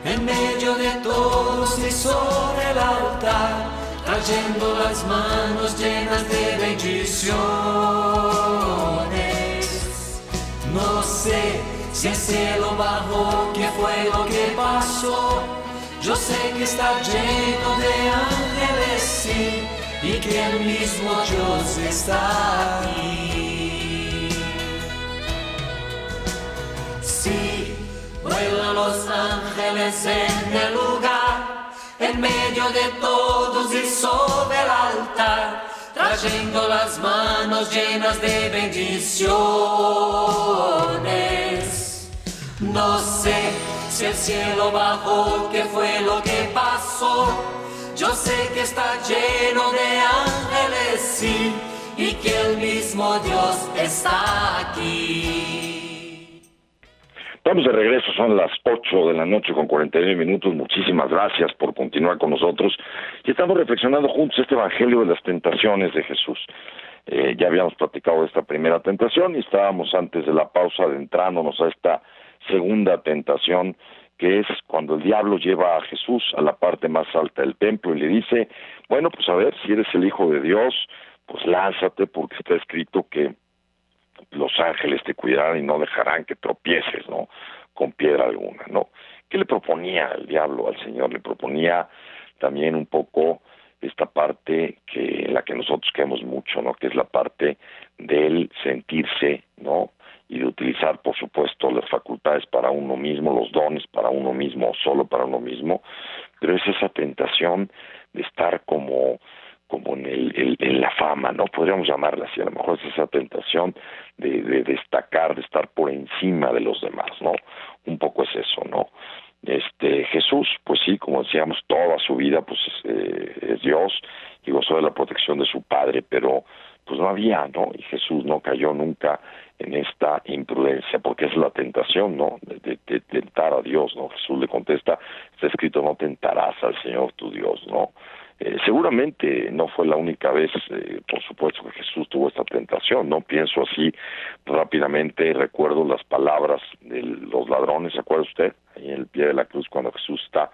en medio de todos y sobre el altar, trayendo las manos llenas de bendiciones. Sé si el cielo bajó, qué fue lo que pasó. Yo sé que está lleno de ángeles, sí, y que el mismo Dios está aquí. Sí, vuelan los ángeles en el lugar, en medio de todos y sobre el altar, trayendo las manos llenas de bendiciones. No sé si el cielo bajó, qué fue lo que pasó. Yo sé que está lleno de ángeles, sí, y que el mismo Dios está aquí. Estamos de regreso, son las 8 de la noche con 49 minutos. Muchísimas gracias por continuar con nosotros. Y estamos reflexionando juntos este Evangelio de las tentaciones de Jesús. Eh, ya habíamos platicado de esta primera tentación y estábamos antes de la pausa adentrándonos a esta segunda tentación que es cuando el diablo lleva a Jesús a la parte más alta del templo y le dice, bueno, pues a ver, si eres el Hijo de Dios, pues lánzate porque está escrito que los ángeles te cuidarán y no dejarán que tropieces, ¿no? Con piedra alguna, ¿no? ¿Qué le proponía el diablo al Señor? Le proponía también un poco esta parte que en la que nosotros queremos mucho, ¿no? Que es la parte del sentirse, ¿no? Y de utilizar, por supuesto, las facultades para uno mismo, los dones para uno mismo, solo para uno mismo, pero es esa tentación de estar como como en, el, en la fama, ¿no? Podríamos llamarla así, a lo mejor es esa tentación de, de destacar, de estar por encima de los demás, ¿no? Un poco es eso, ¿no? Este Jesús, pues sí, como decíamos, toda su vida, pues eh, es Dios y gozó de la protección de su Padre, pero pues no había, ¿no? Y Jesús no cayó nunca en esta imprudencia, porque es la tentación, ¿no? De, de, tentar a Dios, ¿no? Jesús le contesta, está escrito, no tentarás al Señor tu Dios, ¿no? Eh, seguramente no fue la única vez, eh, por supuesto, que Jesús tuvo esta tentación, ¿no? Pienso así rápidamente, recuerdo las palabras de los ladrones, ¿se acuerda usted? Ahí en el pie de la cruz, cuando Jesús está,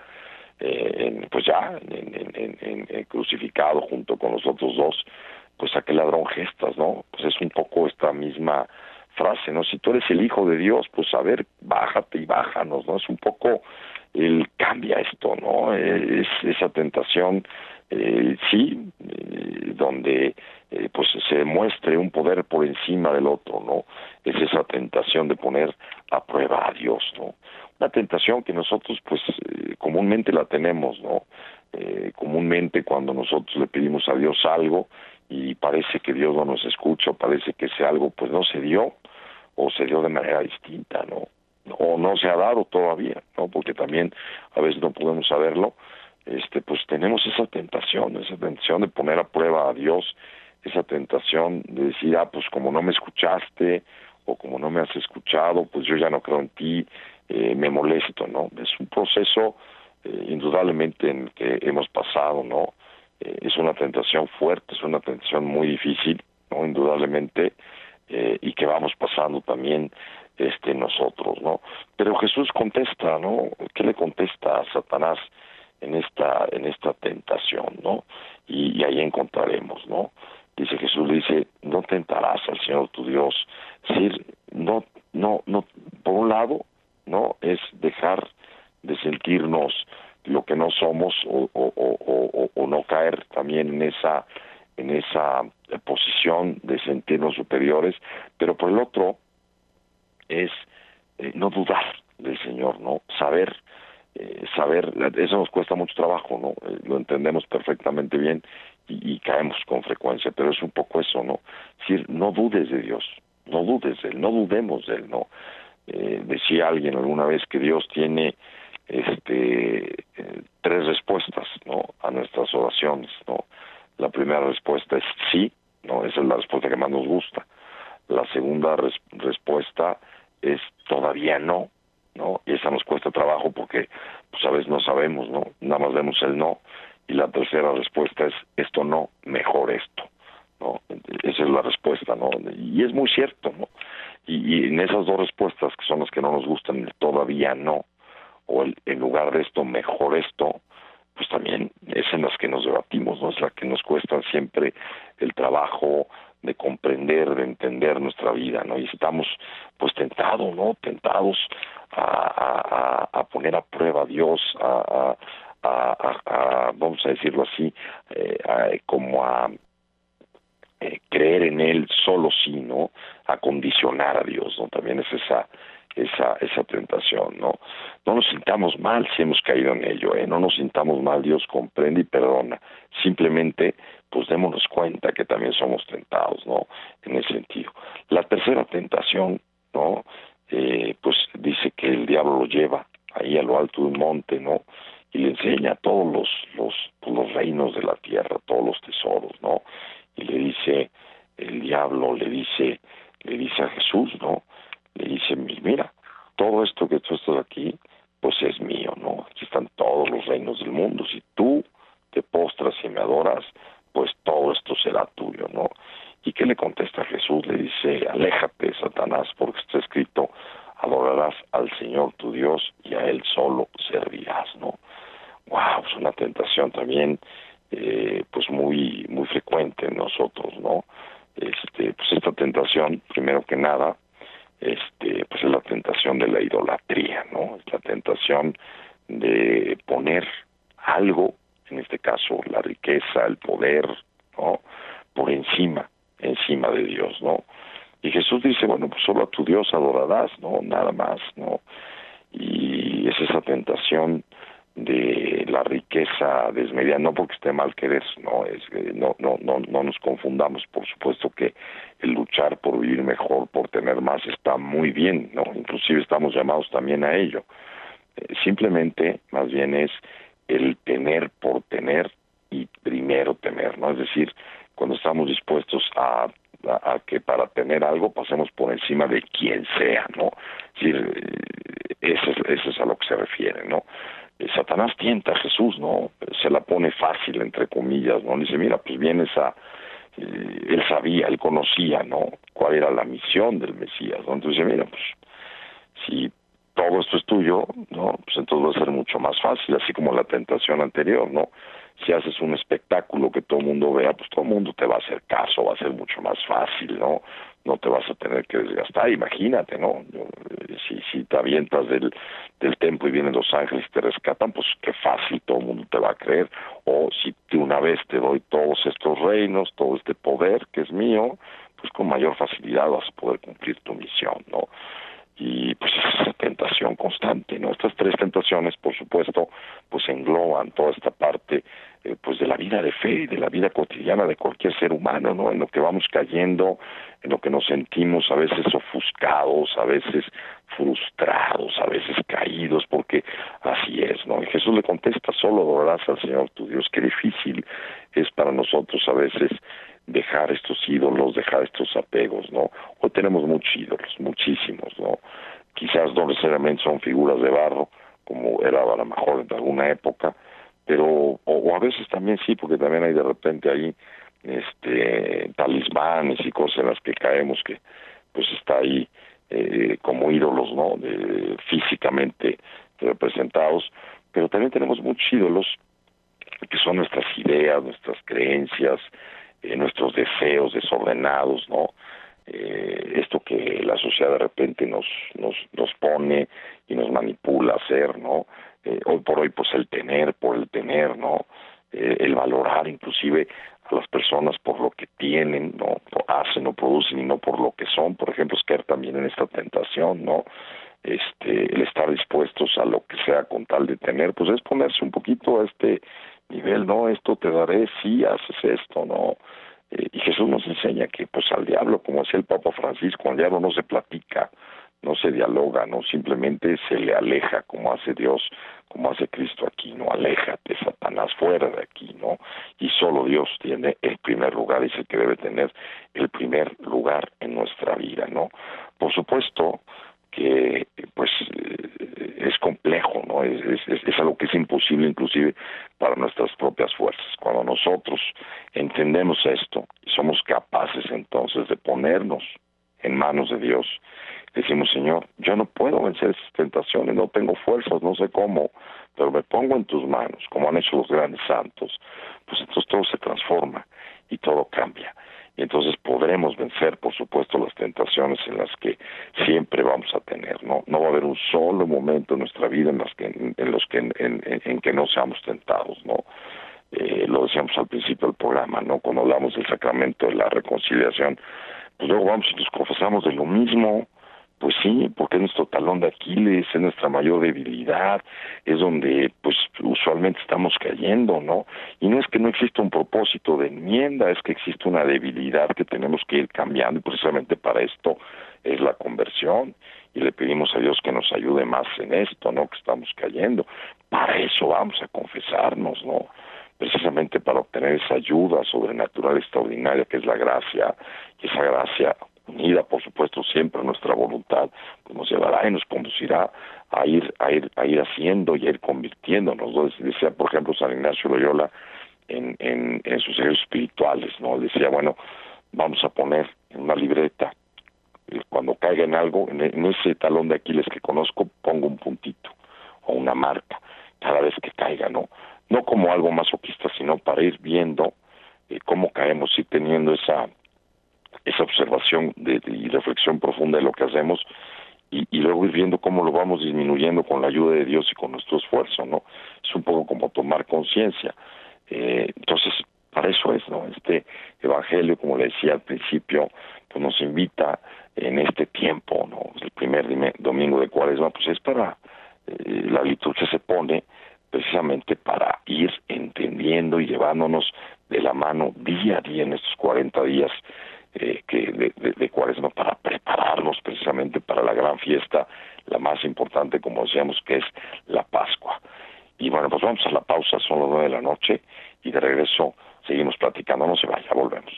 eh, en, pues ya, en, en, crucificado junto con los otros dos, pues aquel ladrón gestas, ¿no? Pues es un poco esta misma frase, ¿no? Si tú eres el Hijo de Dios, pues a ver, bájate y bájanos, ¿no? Es un poco el cambia esto, ¿no? Es esa tentación, eh, sí, eh, donde eh, pues se demuestre un poder por encima del otro, ¿no? Es esa tentación de poner a prueba a Dios, ¿no? Una tentación que nosotros pues eh, comúnmente la tenemos, ¿no? Eh, comúnmente cuando nosotros le pedimos a Dios algo y parece que Dios no nos escucha, parece que ese algo pues no se dio o se dio de manera distinta, ¿no? O no se ha dado todavía, ¿no? Porque también a veces no podemos saberlo, este pues tenemos esa tentación, esa tentación de poner a prueba a Dios, esa tentación de decir, ah, pues como no me escuchaste o como no me has escuchado, pues yo ya no creo en ti, eh, me molesto, ¿no? Es un proceso eh, indudablemente en el que hemos pasado, ¿no? Eh, es una tentación fuerte, es una tentación muy difícil, ¿no? indudablemente, eh, y que vamos pasando también este nosotros, ¿no? Pero Jesús contesta, ¿no? ¿Qué le contesta a Satanás en esta en esta tentación, ¿no? Y, ahí encontraremos, ¿no? Dice Jesús dice, no tentarás al Señor tu Dios, es no no no por un lado, ¿no? Es dejar de sentirnos lo que no somos o, no caer también en esa en esa eh, posición de sentirnos superiores, pero por el otro es eh, no dudar del Señor, ¿no? Saber, eh, saber, eso nos cuesta mucho trabajo, ¿no? Lo entendemos perfectamente bien y, y, caemos con frecuencia, pero es un poco eso, ¿no? Es decir, no dudes de Dios, no dudes de Él, no dudemos de Él, ¿no? decía alguien alguna vez que Dios tiene este tres respuestas, ¿no? A nuestras oraciones, ¿no? La primera respuesta es sí, ¿no? Esa es la respuesta que más nos gusta. La segunda respuesta es todavía no, ¿no? Y esa nos cuesta trabajo porque, pues a veces no sabemos, ¿no? Nada más vemos el no. Y la tercera respuesta es esto no, mejor esto, ¿no? Esa es la respuesta, ¿no? Y es muy cierto, ¿no? Y, en esas dos respuestas, que son las que no nos gustan, el todavía no, o el, en lugar de esto, mejor esto, pues también es en las que nos debatimos, ¿no? Es la que nos cuesta siempre el trabajo, de comprender, de entender nuestra vida, ¿no? Y estamos pues tentados, ¿no? Tentados a, poner a prueba a Dios, a, a vamos a decirlo así, eh, como a eh, creer en Él solo sí, ¿no? A condicionar a Dios, ¿no? También es esa esa esa tentación, ¿no? No nos sintamos mal si hemos caído en ello, ¿eh? No nos sintamos mal, Dios comprende y perdona. Simplemente pues démonos cuenta que también somos tentados, ¿no? En ese sentido. La tercera tentación, ¿no? Eh, pues dice que el diablo lo lleva ahí a lo alto de un monte, ¿no? Y le enseña todos los, los, pues, los reinos de la tierra, todos los tesoros, ¿no? Y le dice, el diablo le dice, le dice a Jesús, ¿no? Le dice, mira, todo esto que tú estás aquí, pues es mío, ¿no? Aquí están todos los reinos del mundo. Si tú te postras y me adoras, pues todo esto será tuyo, ¿no? ¿Y qué le contesta Jesús? Le dice, aléjate, Satanás, porque está escrito, adorarás al Señor tu Dios y a Él solo servirás, ¿no? Wow, es una tentación también, eh, pues muy, muy frecuente en nosotros, ¿no? Este, pues esta tentación, primero que nada, este, pues es la tentación de la idolatría, ¿no? Es la tentación de poner algo en este caso la riqueza, el poder, ¿no? Por encima, encima de Dios, ¿no? Y Jesús dice, bueno, pues solo a tu Dios adorarás, ¿no? Nada más, ¿no? Y es esa tentación de la riqueza desmedida, no porque esté mal querer, no, es no, no, no, no nos confundamos, por supuesto que el luchar por vivir mejor, por tener más, está muy bien, ¿no? Inclusive estamos llamados también a ello. Eh, simplemente, más bien es el tener por tener y primero tener, ¿no? Es decir, cuando estamos dispuestos a, a, que para tener algo pasemos por encima de quien sea, ¿no? Es decir, eh, eso es, eso es a lo que se refiere, ¿no? Eh, Satanás tienta a Jesús, ¿no? Se la pone fácil, entre comillas, ¿no? Le dice, mira, pues vienes a... Eh, él sabía, él conocía, ¿no? Cuál era la misión del Mesías, ¿no? Entonces dice, mira, pues si todo esto es tuyo, ¿no? Pues entonces va a ser mucho más fácil, así como la tentación anterior, ¿no? Si haces un espectáculo que todo el mundo vea, pues todo el mundo te va a hacer caso, va a ser mucho más fácil, ¿no? No te vas a tener que desgastar, imagínate, ¿no? Si, si te avientas del, del templo y vienen los ángeles y te rescatan, pues qué fácil, todo el mundo te va a creer. O si de una vez te doy todos estos reinos, todo este poder que es mío, pues con mayor facilidad vas a poder cumplir tu misión, ¿no? Y pues es esa tentación constante, ¿no? Estas tres tentaciones, por supuesto, pues engloban toda esta parte eh, pues de la vida de fe, de la vida cotidiana de cualquier ser humano, ¿no? En lo que vamos cayendo, en lo que nos sentimos a veces ofuscados, a veces frustrados, a veces caídos, porque así es, ¿no? Y Jesús le contesta, solo adorarás al Señor tu Dios, qué difícil es para nosotros a veces dejar estos ídolos, dejar estos apegos, ¿no? Hoy tenemos muchos ídolos, muchísimos, ¿no? Quizás no necesariamente son figuras de barro, como era a lo mejor en alguna época, pero, o, a veces también sí, porque también hay de repente ahí este talismanes y cosas en las que caemos que pues está ahí eh, como ídolos, ¿no? De, físicamente representados, pero también tenemos muchos ídolos que son nuestras ideas, nuestras creencias, eh, nuestros deseos desordenados, ¿no? Eh, esto que la sociedad de repente nos, nos, nos pone y nos manipula a hacer, ¿no? Eh, hoy por hoy, pues el tener por el tener, ¿no? el valorar inclusive a las personas por lo que tienen, no hacen o producen y no por lo que son, por ejemplo, es caer también en esta tentación, ¿no? Este, el estar dispuestos a lo que sea con tal de tener, pues es ponerse un poquito a este nivel, ¿no? Esto te daré si haces esto, ¿no? Eh, y Jesús nos enseña que pues al diablo, como decía el Papa Francisco, al diablo no se platica, no se dialoga, no simplemente se le aleja como hace Dios, como hace Cristo aquí, no aléjate Satanás fuera de aquí, ¿no? Y solo Dios tiene el primer lugar, y el que debe tener el primer lugar en nuestra vida, ¿no? Por supuesto que pues es complejo, ¿no? Es, es, es, algo que es imposible inclusive para nuestras propias fuerzas. Cuando nosotros entendemos esto y somos capaces entonces de ponernos en manos de Dios decimos, Señor, yo no puedo vencer esas tentaciones, no tengo fuerzas, no sé cómo, pero me pongo en tus manos, como han hecho los grandes santos, pues entonces todo se transforma y todo cambia. Entonces podremos vencer, por supuesto, las tentaciones en las que siempre vamos a tener. No, no va a haber un solo momento en nuestra vida en, las que, en, los que en, en, que no seamos tentados, ¿no? Eh, lo decíamos al principio del programa, ¿no? Cuando hablamos del sacramento de la reconciliación, pues luego vamos y nos confesamos de lo mismo, pues sí, porque es nuestro talón de Aquiles, es nuestra mayor debilidad, es donde pues usualmente estamos cayendo, ¿no? Y no es que no exista un propósito de enmienda, es que existe una debilidad que tenemos que ir cambiando y precisamente para esto es la conversión y le pedimos a Dios que nos ayude más en esto, ¿no? Que estamos cayendo. Para eso vamos a confesarnos, ¿no? Precisamente para obtener esa ayuda sobrenatural extraordinaria que es la gracia, y esa gracia unida por supuesto siempre a nuestra voluntad, pues nos llevará y nos conducirá a ir, a ir, a ir haciendo y a ir convirtiéndonos. Decía, por ejemplo, San Ignacio Loyola en, en, sus ejercicios espirituales, ¿no? Decía, bueno, vamos a poner en una libreta, eh, cuando caiga en algo, en, ese talón de Aquiles que conozco, pongo un puntito o una marca cada vez que caiga, ¿no? No como algo masoquista, sino para ir viendo eh, cómo caemos y teniendo esa esa observación de, y reflexión profunda de lo que hacemos y, luego ir viendo cómo lo vamos disminuyendo con la ayuda de Dios y con nuestro esfuerzo, ¿no? Es un poco como tomar conciencia. Eh, entonces, para eso es, ¿no? Este evangelio, como le decía al principio, pues nos invita en este tiempo, ¿no? El primer domingo de Cuaresma, pues es para, eh, la liturgia se pone precisamente para ir entendiendo y llevándonos de la mano día a día en estos 40 días eh, que de, de, de, Cuaresma para prepararnos precisamente para la gran fiesta, la más importante, como decíamos, que es la Pascua. Y bueno, pues vamos a la pausa, son las nueve de la noche y de regreso seguimos platicando, no se vaya, volvemos.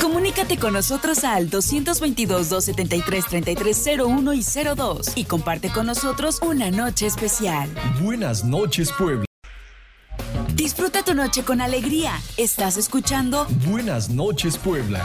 Comunícate con nosotros al 222-273-3301 y 02 y comparte con nosotros una noche especial. Buenas noches, Puebla. Disfruta tu noche con alegría. Estás escuchando Buenas noches, Puebla.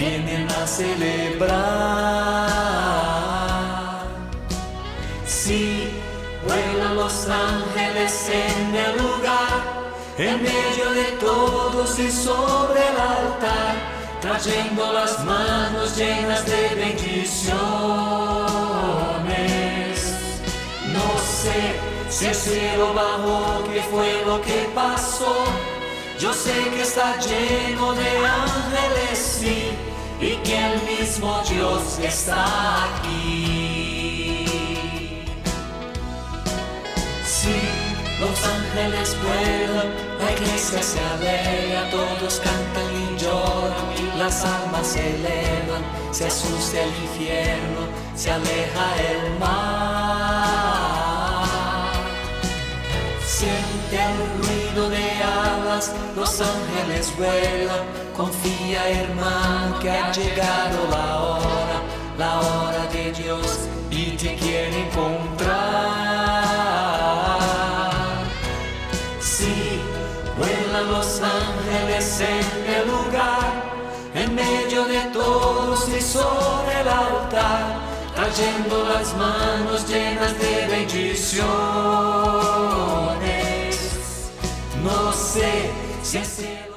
vienen a celebrar. Sí, vuelan los ángeles en el lugar, en medio de todos y sobre el altar, trayendo las manos llenas de bendiciones. No sé si el cielo bajó, qué fue lo que pasó yo sé que está lleno de ángeles, sí, y que el mismo Dios está aquí. Sí, los ángeles vuelan, la iglesia se alegra, todos cantan y lloran, las almas se elevan, se asusta el infierno, se aleja el mar. Siente el ruido de los ángeles vuelan. Confía, hermano, que ha llegado la hora, la hora de Dios y te quiere encontrar. Sí, Vuelan los ángeles en el lugar, en medio de todos y sobre el altar, trayendo las manos llenas de bendiciones. Sé si el cielo.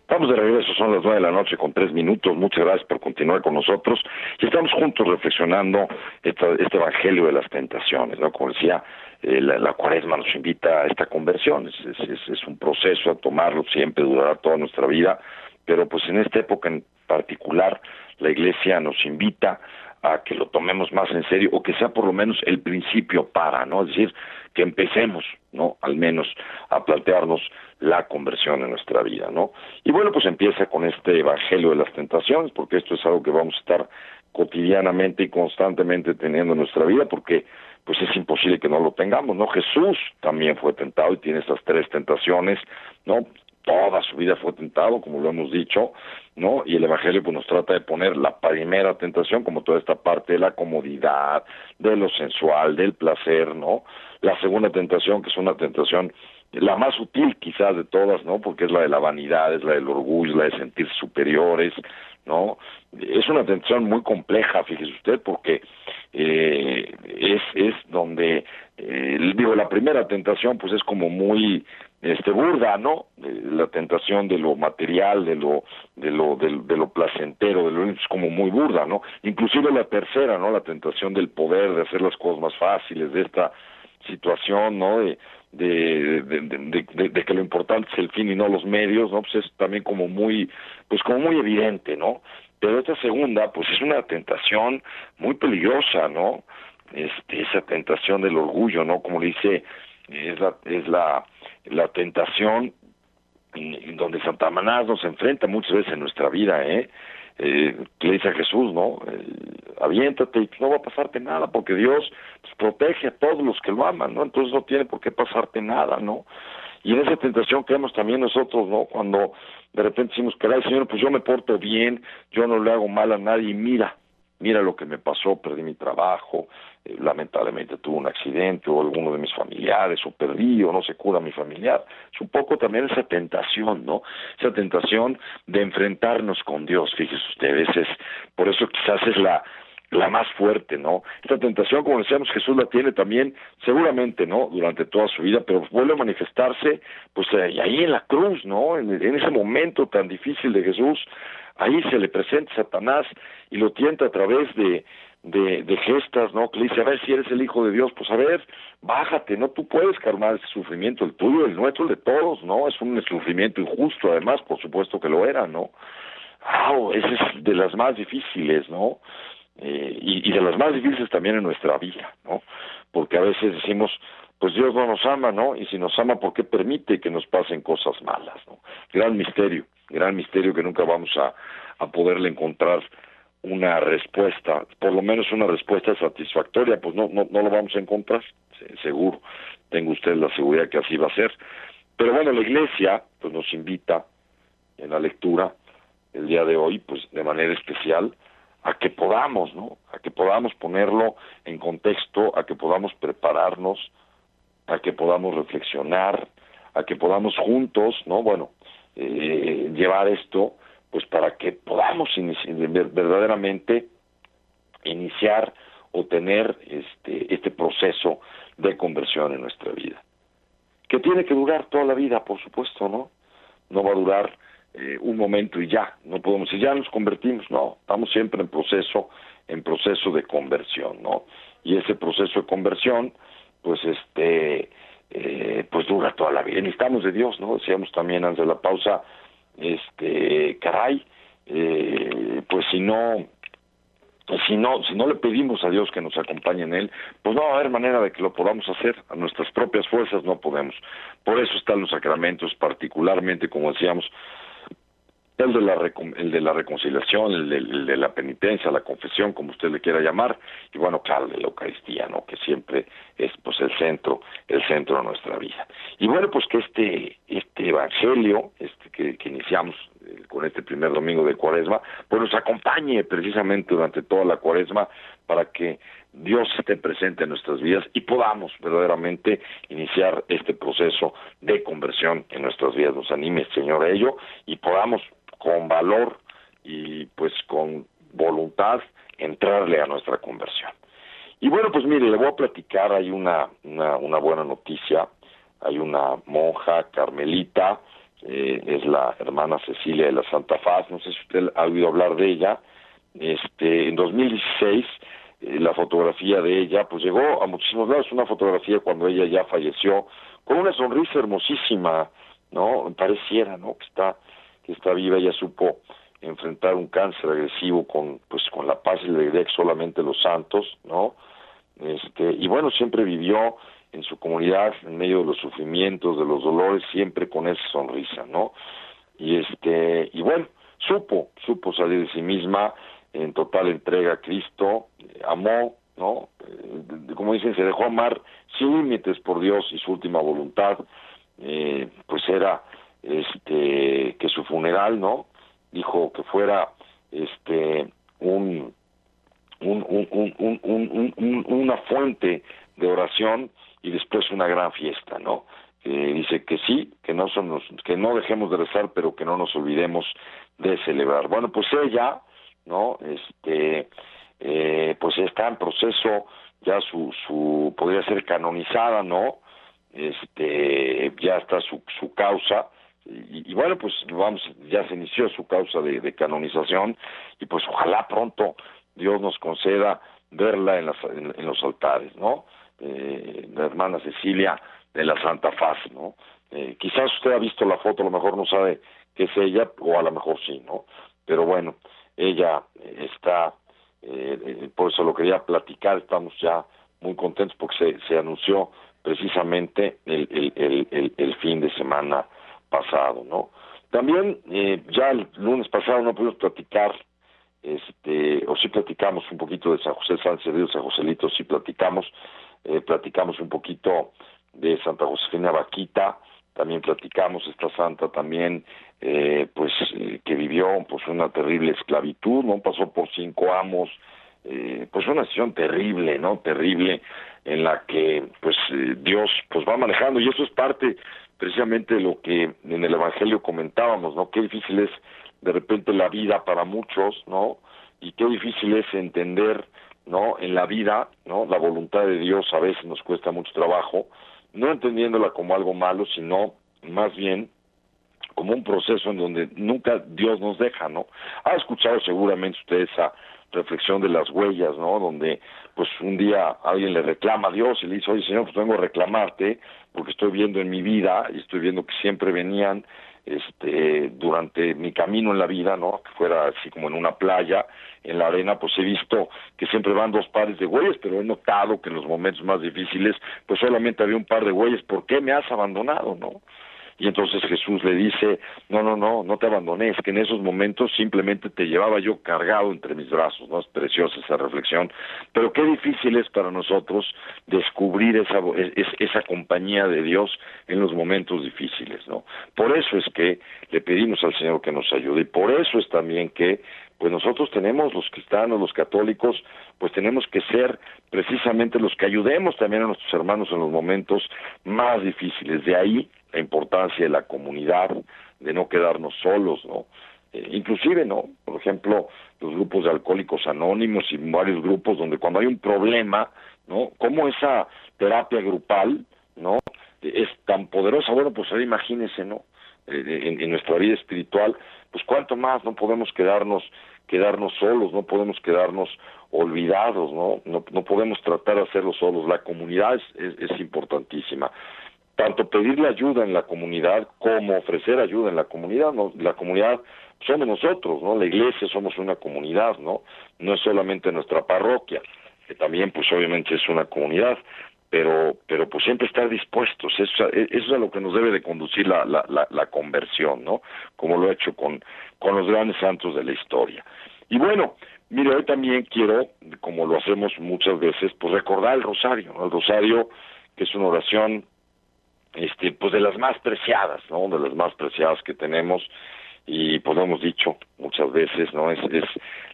Estamos de regreso, son las nueve de la noche con tres minutos. Muchas gracias por continuar con nosotros. Y estamos juntos reflexionando esta- este evangelio de las tentaciones, ¿no? Como decía, eh, la, cuaresma nos invita a esta conversión. Es un proceso a tomarlo, siempre durará toda nuestra vida. Pero pues en esta época en particular, la iglesia nos invita a que lo tomemos más en serio o que sea por lo menos el principio para, ¿no? Es decir, que empecemos, ¿no? Al menos a plantearnos la conversión en nuestra vida, ¿no? Y bueno, pues empieza con este evangelio de las tentaciones, porque esto es algo que vamos a estar cotidianamente y constantemente teniendo en nuestra vida, porque pues es imposible que no lo tengamos, ¿no? Jesús también fue tentado y tiene esas tres tentaciones, ¿no? Toda su vida fue tentado, como lo hemos dicho, ¿no? Y el Evangelio pues nos trata de poner la primera tentación como toda esta parte de la comodidad, de lo sensual, del placer, ¿no? La segunda tentación, que es una tentación la más sutil quizás de todas, ¿no? Porque es la de la vanidad, es la del orgullo, es la de sentirse superiores, ¿no? Es una tentación muy compleja, fíjese usted, porque eh, es, es donde, eh, digo, la primera tentación pues es como muy este burda, ¿no? Eh, La tentación de lo material, de lo de lo de, de lo placentero, de lo es como muy burda, ¿no? Inclusive la tercera, ¿no? La tentación del poder, de hacer las cosas más fáciles, de esta situación, ¿no? De, de, de, que lo importante es el fin y no los medios, ¿no? Pues es también como muy, pues como muy evidente, ¿no? Pero esta segunda, pues es una tentación muy peligrosa, ¿no? Este, esa tentación del orgullo, ¿no? Como le dice, es la, es la, la tentación en donde Santa Manás nos enfrenta muchas veces en nuestra vida, ¿eh? Eh le dice a Jesús, ¿no? Eh, aviéntate y no va a pasarte nada, porque Dios pues, protege a todos los que lo aman, ¿no? Entonces no tiene por qué pasarte nada, ¿no? Y en esa tentación creemos también nosotros, ¿no? Cuando de repente decimos, caray, Señor, pues yo me porto bien, yo no le hago mal a nadie, mira, mira lo que me pasó, perdí mi trabajo, eh, lamentablemente tuve un accidente o alguno de mis familiares, o perdí o no se cura mi familiar. Es un poco también esa tentación, ¿no? Esa tentación de enfrentarnos con Dios, fíjese ustedes, es, por eso quizás es la, la más fuerte, ¿no? Esta tentación, como decíamos, Jesús la tiene también, seguramente, ¿no? Durante toda su vida, pero vuelve a manifestarse, pues ahí en la cruz, ¿no? En ese momento tan difícil de Jesús, ahí se le presenta Satanás y lo tienta a través de, de, de gestas, ¿no? Que dice, a ver si eres el Hijo de Dios, pues a ver, bájate, ¿no? Tú puedes calmar ese sufrimiento, el tuyo, el nuestro, el de todos, ¿no? Es un sufrimiento injusto, además, por supuesto que lo era, ¿no? Wow, ese es de las más difíciles, ¿no? Eh, y, y de las más difíciles también en nuestra vida, ¿no? Porque a veces decimos, pues Dios no nos ama, ¿no? Y si nos ama, ¿por qué permite que nos pasen cosas malas, ¿no? Gran misterio, gran misterio que nunca vamos a, a poderle encontrar una respuesta, por lo menos una respuesta satisfactoria, pues no, no, no lo vamos a encontrar, seguro, tengo usted la seguridad que así va a ser. Pero bueno, la iglesia pues nos invita en la lectura el día de hoy, pues de manera especial, a que podamos, ¿no? A que podamos ponerlo en contexto, a que podamos prepararnos, a que podamos reflexionar, a que podamos juntos, ¿no? Bueno, eh, llevar esto, pues para que podamos verdaderamente iniciar o tener este, este proceso de conversión en nuestra vida. Que tiene que durar toda la vida, por supuesto, ¿no? No va a durar eh, un momento y ya, no podemos decir ya nos convertimos, no, estamos siempre en proceso, en proceso de conversión, ¿no? Y ese proceso de conversión, pues este, eh, pues dura toda la vida. Necesitamos de Dios, ¿no? Decíamos también antes de la pausa, este, caray, eh, pues si no, si no, si no le pedimos a Dios que nos acompañe en él, pues no va a haber manera de que lo podamos hacer. A nuestras propias fuerzas no podemos. Por eso están los sacramentos, particularmente, como decíamos, el de la, el de la reconciliación, el de, el de, la penitencia, la confesión, como usted le quiera llamar, y bueno, claro, de la Eucaristía, ¿no? Que siempre es pues el centro, el centro de nuestra vida. Y bueno, pues que este, este evangelio, este que, que iniciamos eh, con este primer domingo de Cuaresma, pues nos acompañe precisamente durante toda la Cuaresma para que Dios esté presente en nuestras vidas y podamos verdaderamente iniciar este proceso de conversión en nuestras vidas. Nos anime, Señor, a ello y podamos con valor y pues con voluntad entrarle a nuestra conversión. Y bueno, pues mire, le voy a platicar, hay una, una, una buena noticia, hay una monja carmelita, eh, es la hermana Cecilia de la Santa Faz, no sé si usted ha oído hablar de ella, este, en 2016 eh, la fotografía de ella pues llegó a muchísimos lados, una fotografía cuando ella ya falleció, con una sonrisa hermosísima, ¿no? Pareciera, ¿no? Que está, está viva, ella supo enfrentar un cáncer agresivo con, pues con la paz y la alegría que solamente los santos, ¿no? Este, y bueno, siempre vivió en su comunidad, en medio de los sufrimientos, de los dolores, siempre con esa sonrisa, ¿no? Y este, y bueno, supo, supo salir de sí misma en total entrega a Cristo, amó, ¿no? Eh, como dicen, se dejó amar sin límites por Dios y su última voluntad, eh, pues era este que su funeral, ¿no? Dijo que fuera este un un, un, un, un, una fuente de oración y después una gran fiesta, ¿no? dice que sí, que no somos, que no dejemos de rezar, pero que no nos olvidemos de celebrar. Bueno, pues ella, ¿no? Este, eh, pues está en proceso ya su, su, podría ser canonizada, ¿no? Este, ya está su, su causa, y, bueno, pues vamos, ya se inició su causa de, canonización y pues ojalá pronto Dios nos conceda verla en, las, en los altares, ¿no? eh, la hermana Cecilia de la Santa Faz, ¿no? Eh, quizás usted ha visto la foto, a lo mejor no sabe que es ella, o a lo mejor sí, ¿no? Pero bueno, ella está, eh, eh, por eso lo quería platicar, estamos ya muy contentos porque se, se anunció precisamente el, fin de semana pasado, ¿no? También eh, ya el lunes pasado no pudimos platicar, este, o sí platicamos un poquito de San José San Cedillo, San Joselito, sí platicamos, eh, platicamos un poquito de Santa Josefina Vaquita, también platicamos esta santa también eh, pues eh, que vivió pues una terrible esclavitud no pasó por cinco amos eh, pues una situación terrible no terrible en la que pues eh, Dios pues va manejando y eso es parte precisamente lo que en el evangelio comentábamos no qué difícil es de repente la vida para muchos no y qué difícil es entender ¿no? En la vida, ¿no? La voluntad de Dios a veces nos cuesta mucho trabajo, no entendiéndola como algo malo, sino más bien como un proceso en donde nunca Dios nos deja, ¿no? Ha escuchado seguramente usted esa reflexión de las huellas, ¿no? Donde pues un día alguien le reclama a Dios y le dice, oye Señor, pues vengo a reclamarte porque estoy viendo en mi vida y estoy viendo que siempre venían este durante mi camino en la vida, ¿no? Que fuera así como en una playa, en la arena, pues he visto que siempre van dos pares de huellas, pero he notado que en los momentos más difíciles, pues solamente había un par de huellas. ¿Por qué me has abandonado, no? Y entonces Jesús le dice, no, no, no, no te abandoné, es que en esos momentos simplemente te llevaba yo cargado entre mis brazos, ¿no? Es preciosa esa reflexión, pero qué difícil es para nosotros descubrir esa, esa compañía de Dios en los momentos difíciles, ¿no? Por eso es que le pedimos al Señor que nos ayude y por eso es también que pues nosotros tenemos los cristianos, los católicos, pues tenemos que ser precisamente los que ayudemos también a nuestros hermanos en los momentos más difíciles. De ahí la importancia de la comunidad, de no quedarnos solos, ¿no? Eh, inclusive, ¿no? Por ejemplo, los grupos de alcohólicos anónimos y varios grupos donde cuando hay un problema, ¿no? Como esa terapia grupal, ¿no? Es tan poderosa, bueno, pues ahora imagínense, ¿no? Eh, en, nuestra vida espiritual, pues cuánto más no podemos quedarnos quedarnos solos, no podemos quedarnos olvidados, ¿no? No, no podemos tratar de hacerlo solos. La comunidad es, es importantísima tanto pedirle ayuda en la comunidad como ofrecer ayuda en la comunidad, ¿no? La comunidad somos nosotros, ¿no? La iglesia somos una comunidad, ¿no? No es solamente nuestra parroquia, que también pues obviamente es una comunidad, pero pero pues siempre estar dispuestos, eso, es a lo que nos debe de conducir la, la, la, la conversión, ¿no? Como lo ha hecho con, con los grandes santos de la historia. Y bueno, mire, hoy también quiero, como lo hacemos muchas veces, pues recordar el rosario, ¿no? El rosario, que es una oración, este, pues de las más preciadas, ¿no? De las más preciadas que tenemos, y pues lo hemos dicho muchas veces, ¿no? Es, es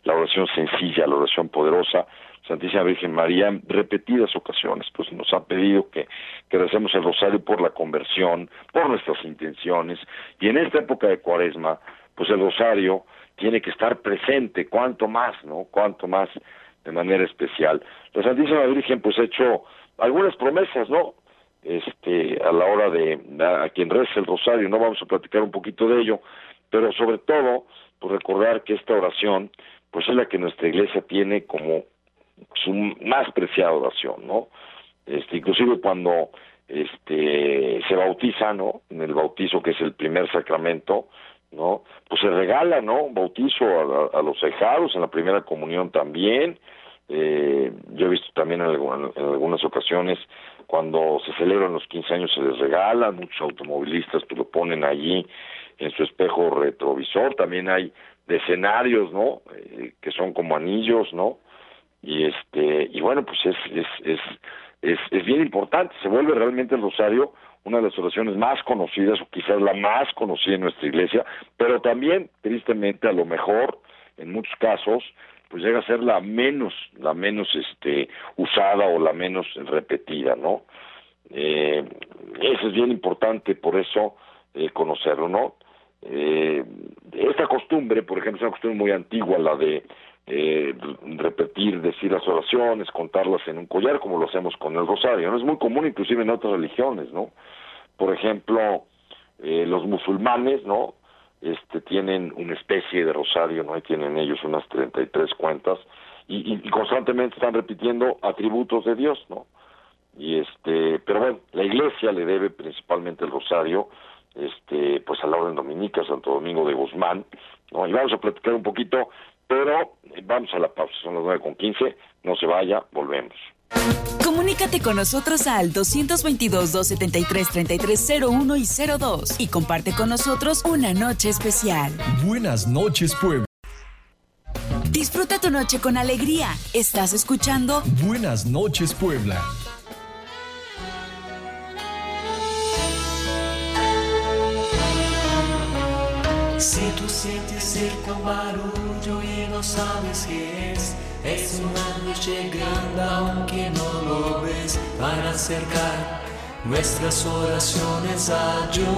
la oración sencilla, la oración poderosa, Santísima Virgen María en repetidas ocasiones, pues nos ha pedido que, que recemos el rosario por la conversión, por nuestras intenciones, y en esta época de cuaresma, pues el rosario tiene que estar presente, cuanto más, ¿no? Cuanto más de manera especial. La Santísima Virgen pues ha hecho algunas promesas, ¿no? Este, a la hora de a, quien reza el rosario, no vamos a platicar un poquito de ello, pero sobre todo, pues recordar que esta oración, pues es la que nuestra iglesia tiene como su más preciada oración, ¿no? Este, inclusive cuando este se bautiza, ¿no? En el bautizo que es el primer sacramento, ¿no? Pues se regala, ¿no? Un bautizo a, los cejados, en la primera comunión también. Eh, yo he visto también en, algunas ocasiones cuando se celebran los 15 años se les regala, muchos automovilistas pues lo ponen allí en su espejo retrovisor, también hay de escenarios, ¿no? Eh, que son como anillos, ¿no? y este y bueno pues es es es es, es bien importante se vuelve realmente el rosario una de las oraciones más conocidas o quizás la más conocida en nuestra iglesia pero también tristemente a lo mejor en muchos casos pues llega a ser la menos la menos este usada o la menos repetida no eh, eso es bien importante por eso eh, conocerlo no eh, esta costumbre por ejemplo es una costumbre muy antigua la de eh, repetir, decir las oraciones, contarlas en un collar, como lo hacemos con el rosario. ¿no? Es muy común inclusive en otras religiones, ¿no? Por ejemplo, eh, los musulmanes, ¿no? Este, tienen una especie de rosario, ¿no? Y tienen ellos unas 33 cuentas y, y, constantemente están repitiendo atributos de Dios, ¿no? Y este, pero bueno, la iglesia le debe principalmente el rosario, este, pues a la orden dominica, Santo Domingo de Guzmán, ¿no? Y vamos a platicar un poquito pero vamos a la pausa, son las nueve con quince, no se vaya, volvemos. Comunícate con nosotros al 222-273-3301 y 02 y comparte con nosotros una noche especial. Buenas noches, Puebla. Disfruta tu noche con alegría. Estás escuchando Buenas noches, Puebla. Si tú sientes cerca un barullo y no sabes qué es, es una noche grande aunque no lo ves, para acercar nuestras oraciones a Dios.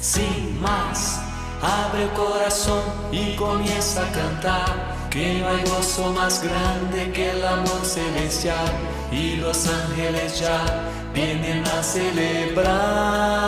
Sin más, abre el corazón y comienza a cantar, que no hay gozo más grande que el amor celestial y los ángeles ya vienen a celebrar.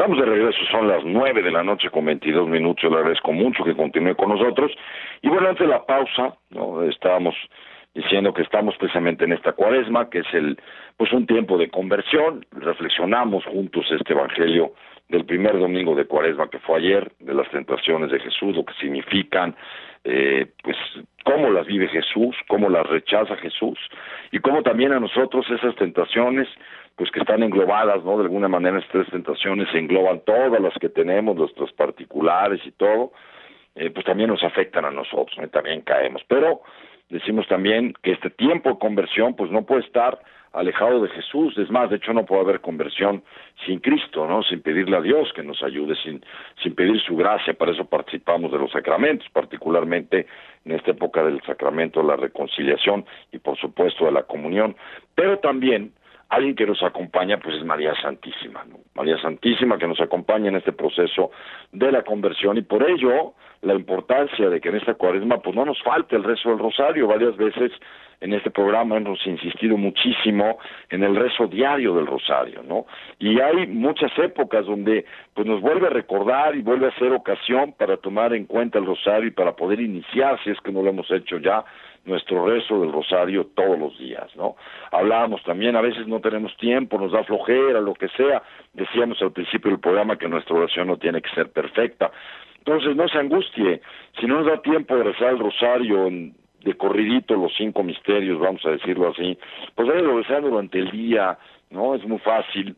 Estamos de regreso, son las nueve de la noche con 22 minutos. Le agradezco mucho que continúe con nosotros. Y bueno, antes de la pausa, ¿no? estábamos diciendo que estamos precisamente en esta cuaresma, que es el, pues un tiempo de conversión. Reflexionamos juntos este evangelio del primer domingo de cuaresma que fue ayer, de las tentaciones de Jesús, lo que significan, eh, pues cómo las vive Jesús, cómo las rechaza Jesús y cómo también a nosotros esas tentaciones, pues que están englobadas, ¿no? De alguna manera estas tentaciones se engloban todas las que tenemos, nuestras particulares y todo, eh, pues también nos afectan a nosotros, ¿no? también caemos. Pero decimos también que este tiempo de conversión, pues no puede estar alejado de Jesús. Es más, de hecho no puede haber conversión sin Cristo, ¿no? Sin pedirle a Dios que nos ayude, sin, sin pedir su gracia. Para eso participamos de los sacramentos, particularmente en esta época del sacramento de la reconciliación y por supuesto de la comunión. Pero también alguien que nos acompaña pues es María Santísima, ¿no? María Santísima que nos acompaña en este proceso de la conversión y por ello la importancia de que en esta cuaresma pues no nos falte el rezo del rosario. Varias veces en este programa hemos insistido muchísimo en el rezo diario del rosario, ¿no? Y hay muchas épocas donde pues nos vuelve a recordar y vuelve a ser ocasión para tomar en cuenta el rosario y para poder iniciar, si es que no lo hemos hecho ya, nuestro rezo del rosario todos los días, ¿no? Hablábamos también, a veces no tenemos tiempo, nos da flojera, lo que sea. Decíamos al principio del programa que nuestra oración no tiene que ser perfecta. Entonces no se angustie, si no nos da tiempo de rezar el rosario de corridito los cinco misterios, vamos a decirlo así, pues lo rezando durante el día, ¿no? Es muy fácil,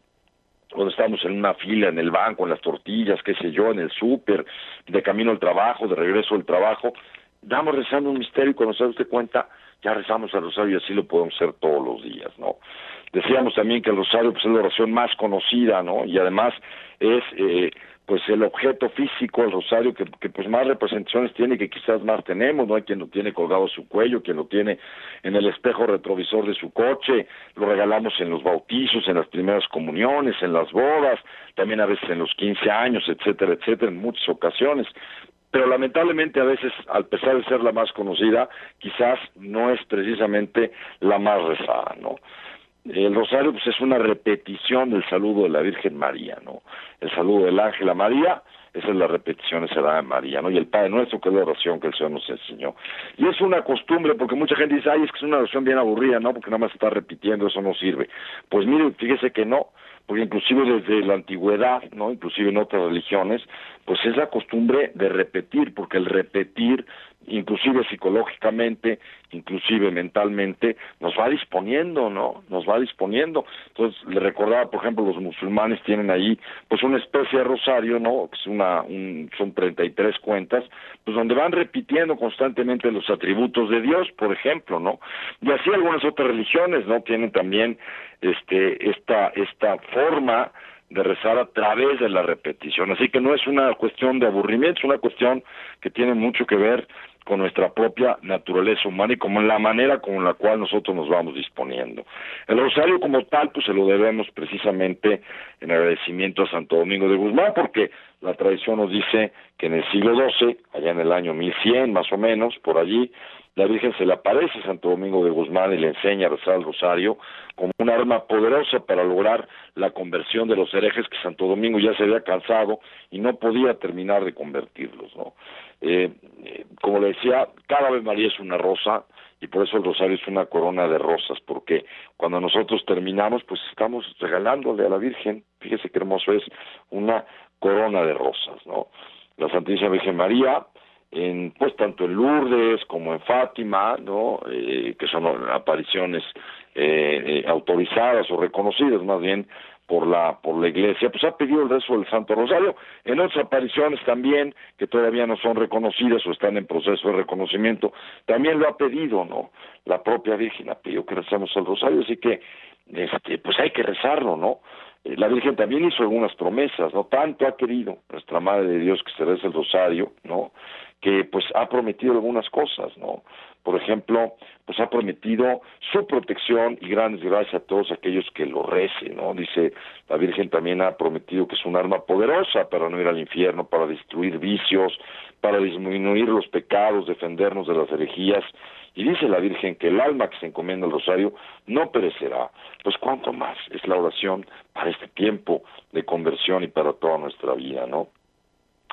cuando estamos en una fila en el banco, en las tortillas, qué sé yo, en el súper, de camino al trabajo, de regreso al trabajo, damos rezando un misterio y cuando se da usted cuenta, ya rezamos el rosario y así lo podemos hacer todos los días, ¿no? Decíamos también que el rosario pues, es la oración más conocida, ¿no? Y además es eh, pues el objeto físico, el rosario, que, pues más representaciones tiene que quizás más tenemos, ¿no? Hay quien lo tiene colgado a su cuello, quien lo tiene en el espejo retrovisor de su coche, lo regalamos en los bautizos, en las primeras comuniones, en las bodas, también a veces en los 15 años, etcétera, etcétera, en muchas ocasiones pero lamentablemente a veces, al pesar de ser la más conocida, quizás no es precisamente la más rezada, ¿no? El rosario pues es una repetición del saludo de la Virgen María, ¿no? El saludo del ángel a María, esa es la repetición, esa de María, ¿no? Y el Padre Nuestro, que es la oración que el Señor nos enseñó. Y es una costumbre, porque mucha gente dice, ay, es que es una oración bien aburrida, ¿no? Porque nada más está repitiendo, eso no sirve. Pues mire, fíjese que no, porque inclusive desde la antigüedad, ¿no? Inclusive en otras religiones, pues es la costumbre de repetir, porque el repetir inclusive psicológicamente, inclusive mentalmente, nos va disponiendo, ¿no? Nos va disponiendo. Entonces, le recordaba, por ejemplo, los musulmanes tienen ahí, pues una especie de rosario, ¿no? Es una, un, son 33 cuentas, pues donde van repitiendo constantemente los atributos de Dios, por ejemplo, ¿no? Y así algunas otras religiones, ¿no? Tienen también, este, esta, esta forma de rezar a través de la repetición. Así que no es una cuestión de aburrimiento, es una cuestión que tiene mucho que ver con nuestra propia naturaleza humana y con la manera con la cual nosotros nos vamos disponiendo. El rosario como tal, pues se lo debemos precisamente en agradecimiento a Santo Domingo de Guzmán, porque la tradición nos dice que en el siglo XII, allá en el año 1100 más o menos, por allí, la Virgen se le aparece a Santo Domingo de Guzmán y le enseña a rezar el rosario como un arma poderosa para lograr la conversión de los herejes que Santo Domingo ya se había cansado y no podía terminar de convertirlos, ¿no? Eh, eh, como le decía, cada vez María es una rosa y por eso el rosario es una corona de rosas, porque cuando nosotros terminamos, pues estamos regalándole a la Virgen, fíjese qué hermoso es, una corona de rosas, ¿no? La Santísima Virgen María, en, pues tanto en Lourdes como en Fátima, ¿no? Eh, que son apariciones eh, autorizadas o reconocidas más bien por la por la iglesia, pues ha pedido el rezo del Santo Rosario. En otras apariciones también, que todavía no son reconocidas o están en proceso de reconocimiento, también lo ha pedido, ¿no? La propia Virgen ha pedido que rezamos el Rosario, así que este, pues hay que rezarlo, ¿no? Eh, la Virgen también hizo algunas promesas, ¿no? Tanto ha querido nuestra Madre de Dios que se reza el Rosario, ¿no? Que pues ha prometido algunas cosas, ¿no? Por ejemplo, pues ha prometido su protección y grandes gracias a todos aquellos que lo recen, ¿no? Dice, la Virgen también ha prometido que es un arma poderosa para no ir al infierno, para destruir vicios, para disminuir los pecados, defendernos de las herejías. Y dice la Virgen que el alma que se encomienda al rosario no perecerá. Pues cuánto más es la oración para este tiempo de conversión y para toda nuestra vida, ¿no?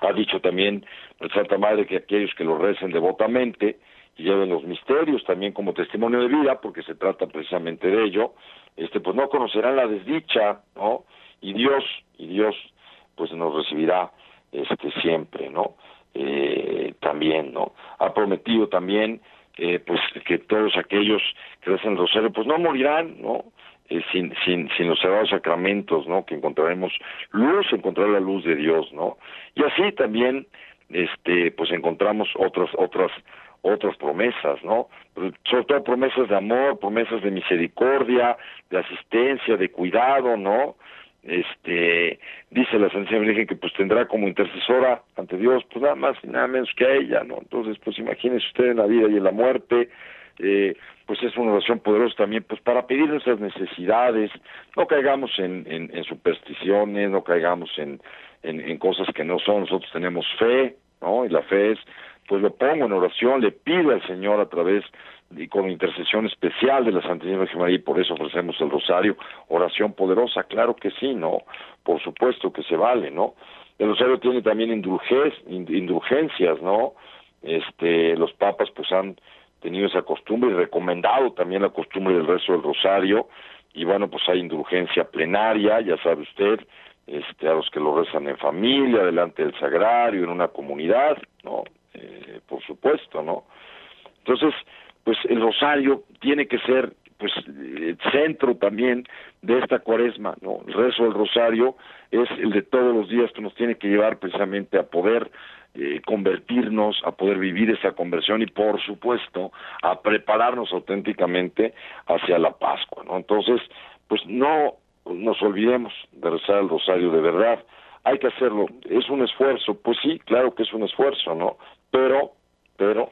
Ha dicho también la Santa Madre que aquellos que lo recen devotamente, lleven los misterios también como testimonio de vida, porque se trata precisamente de ello, este pues no conocerán la desdicha, ¿no? Y Dios, y Dios pues nos recibirá este siempre, ¿no? Eh, también, ¿no? Ha prometido también eh, pues que todos aquellos que hacen el rosario pues no morirán, ¿no? Eh, sin, sin, sin los sagrados sacramentos, ¿no? Que encontraremos luz, encontrar la luz de Dios, ¿no? Y así también, este, pues encontramos otras, otras otras promesas, ¿no? Sobre todo promesas de amor, promesas de misericordia, de asistencia, de cuidado, ¿no? Este, dice la Santísima Virgen que pues tendrá como intercesora ante Dios, pues nada más y nada menos que a ella, ¿no? Entonces, pues imagínese usted en la vida y en la muerte, eh, pues es una oración poderosa también, pues para pedir nuestras necesidades, no caigamos en, en, en supersticiones, no caigamos en, en, en cosas que no son, nosotros tenemos fe, ¿no? Y la fe es pues lo pongo en oración, le pido al Señor a través y con intercesión especial de la Santísima Virgen María y por eso ofrecemos el rosario, oración poderosa, claro que sí, ¿no? Por supuesto que se vale, ¿no? El rosario tiene también indulgencias, ¿no? Este, los papas pues han tenido esa costumbre y recomendado también la costumbre del rezo del rosario y bueno, pues hay indulgencia plenaria, ya sabe usted, este, a los que lo rezan en familia, delante del sagrario, en una comunidad, ¿no? Eh, por supuesto, ¿no? Entonces, pues el rosario tiene que ser pues el centro también de esta cuaresma, ¿no? El rezo del rosario es el de todos los días que nos tiene que llevar precisamente a poder eh, convertirnos, a poder vivir esa conversión y por supuesto a prepararnos auténticamente hacia la Pascua, ¿no? Entonces, pues no nos olvidemos de rezar el rosario de verdad, hay que hacerlo, es un esfuerzo, pues sí, claro que es un esfuerzo, ¿no? Pero, pero,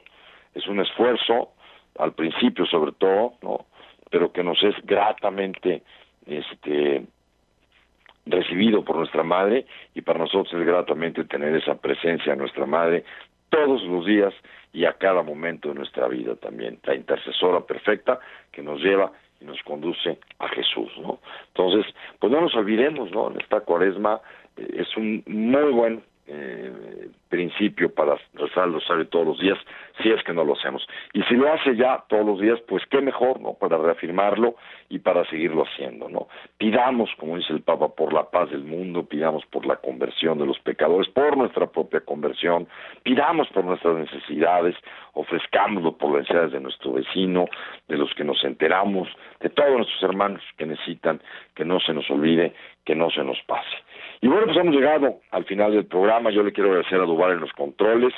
es un esfuerzo, al principio sobre todo, ¿no? Pero que nos es gratamente, este, recibido por nuestra madre y para nosotros es gratamente tener esa presencia de nuestra madre todos los días y a cada momento de nuestra vida también, la intercesora perfecta que nos lleva y nos conduce a Jesús, ¿no? Entonces, pues no nos olvidemos, ¿no? En esta cuaresma eh, es un muy buen eh, principio para rezar el rosario todos los días, si es que no lo hacemos. Y si lo hace ya todos los días, pues qué mejor, ¿no? Para reafirmarlo y para seguirlo haciendo, ¿no? Pidamos, como dice el Papa, por la paz del mundo, pidamos por la conversión de los pecadores, por nuestra propia conversión, pidamos por nuestras necesidades, ofrezcámoslo por las necesidades de nuestro vecino, de los que nos enteramos, de todos nuestros hermanos que necesitan, que no se nos olvide, que no se nos pase. Y bueno, pues hemos llegado al final del programa. Yo le quiero agradecer a Duval en los controles,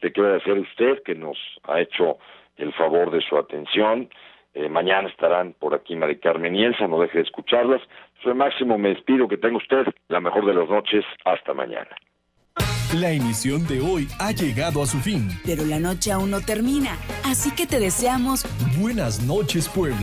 le quiero agradecer a usted que nos ha hecho el favor de su atención. Eh, mañana estarán por aquí Mari Carmen y Elsa, no deje de escucharlas. Soy Máximo, me despido, que tenga usted la mejor de las noches. Hasta mañana. La emisión de hoy ha llegado a su fin. Pero la noche aún no termina, así que te deseamos Buenas noches, Puebla.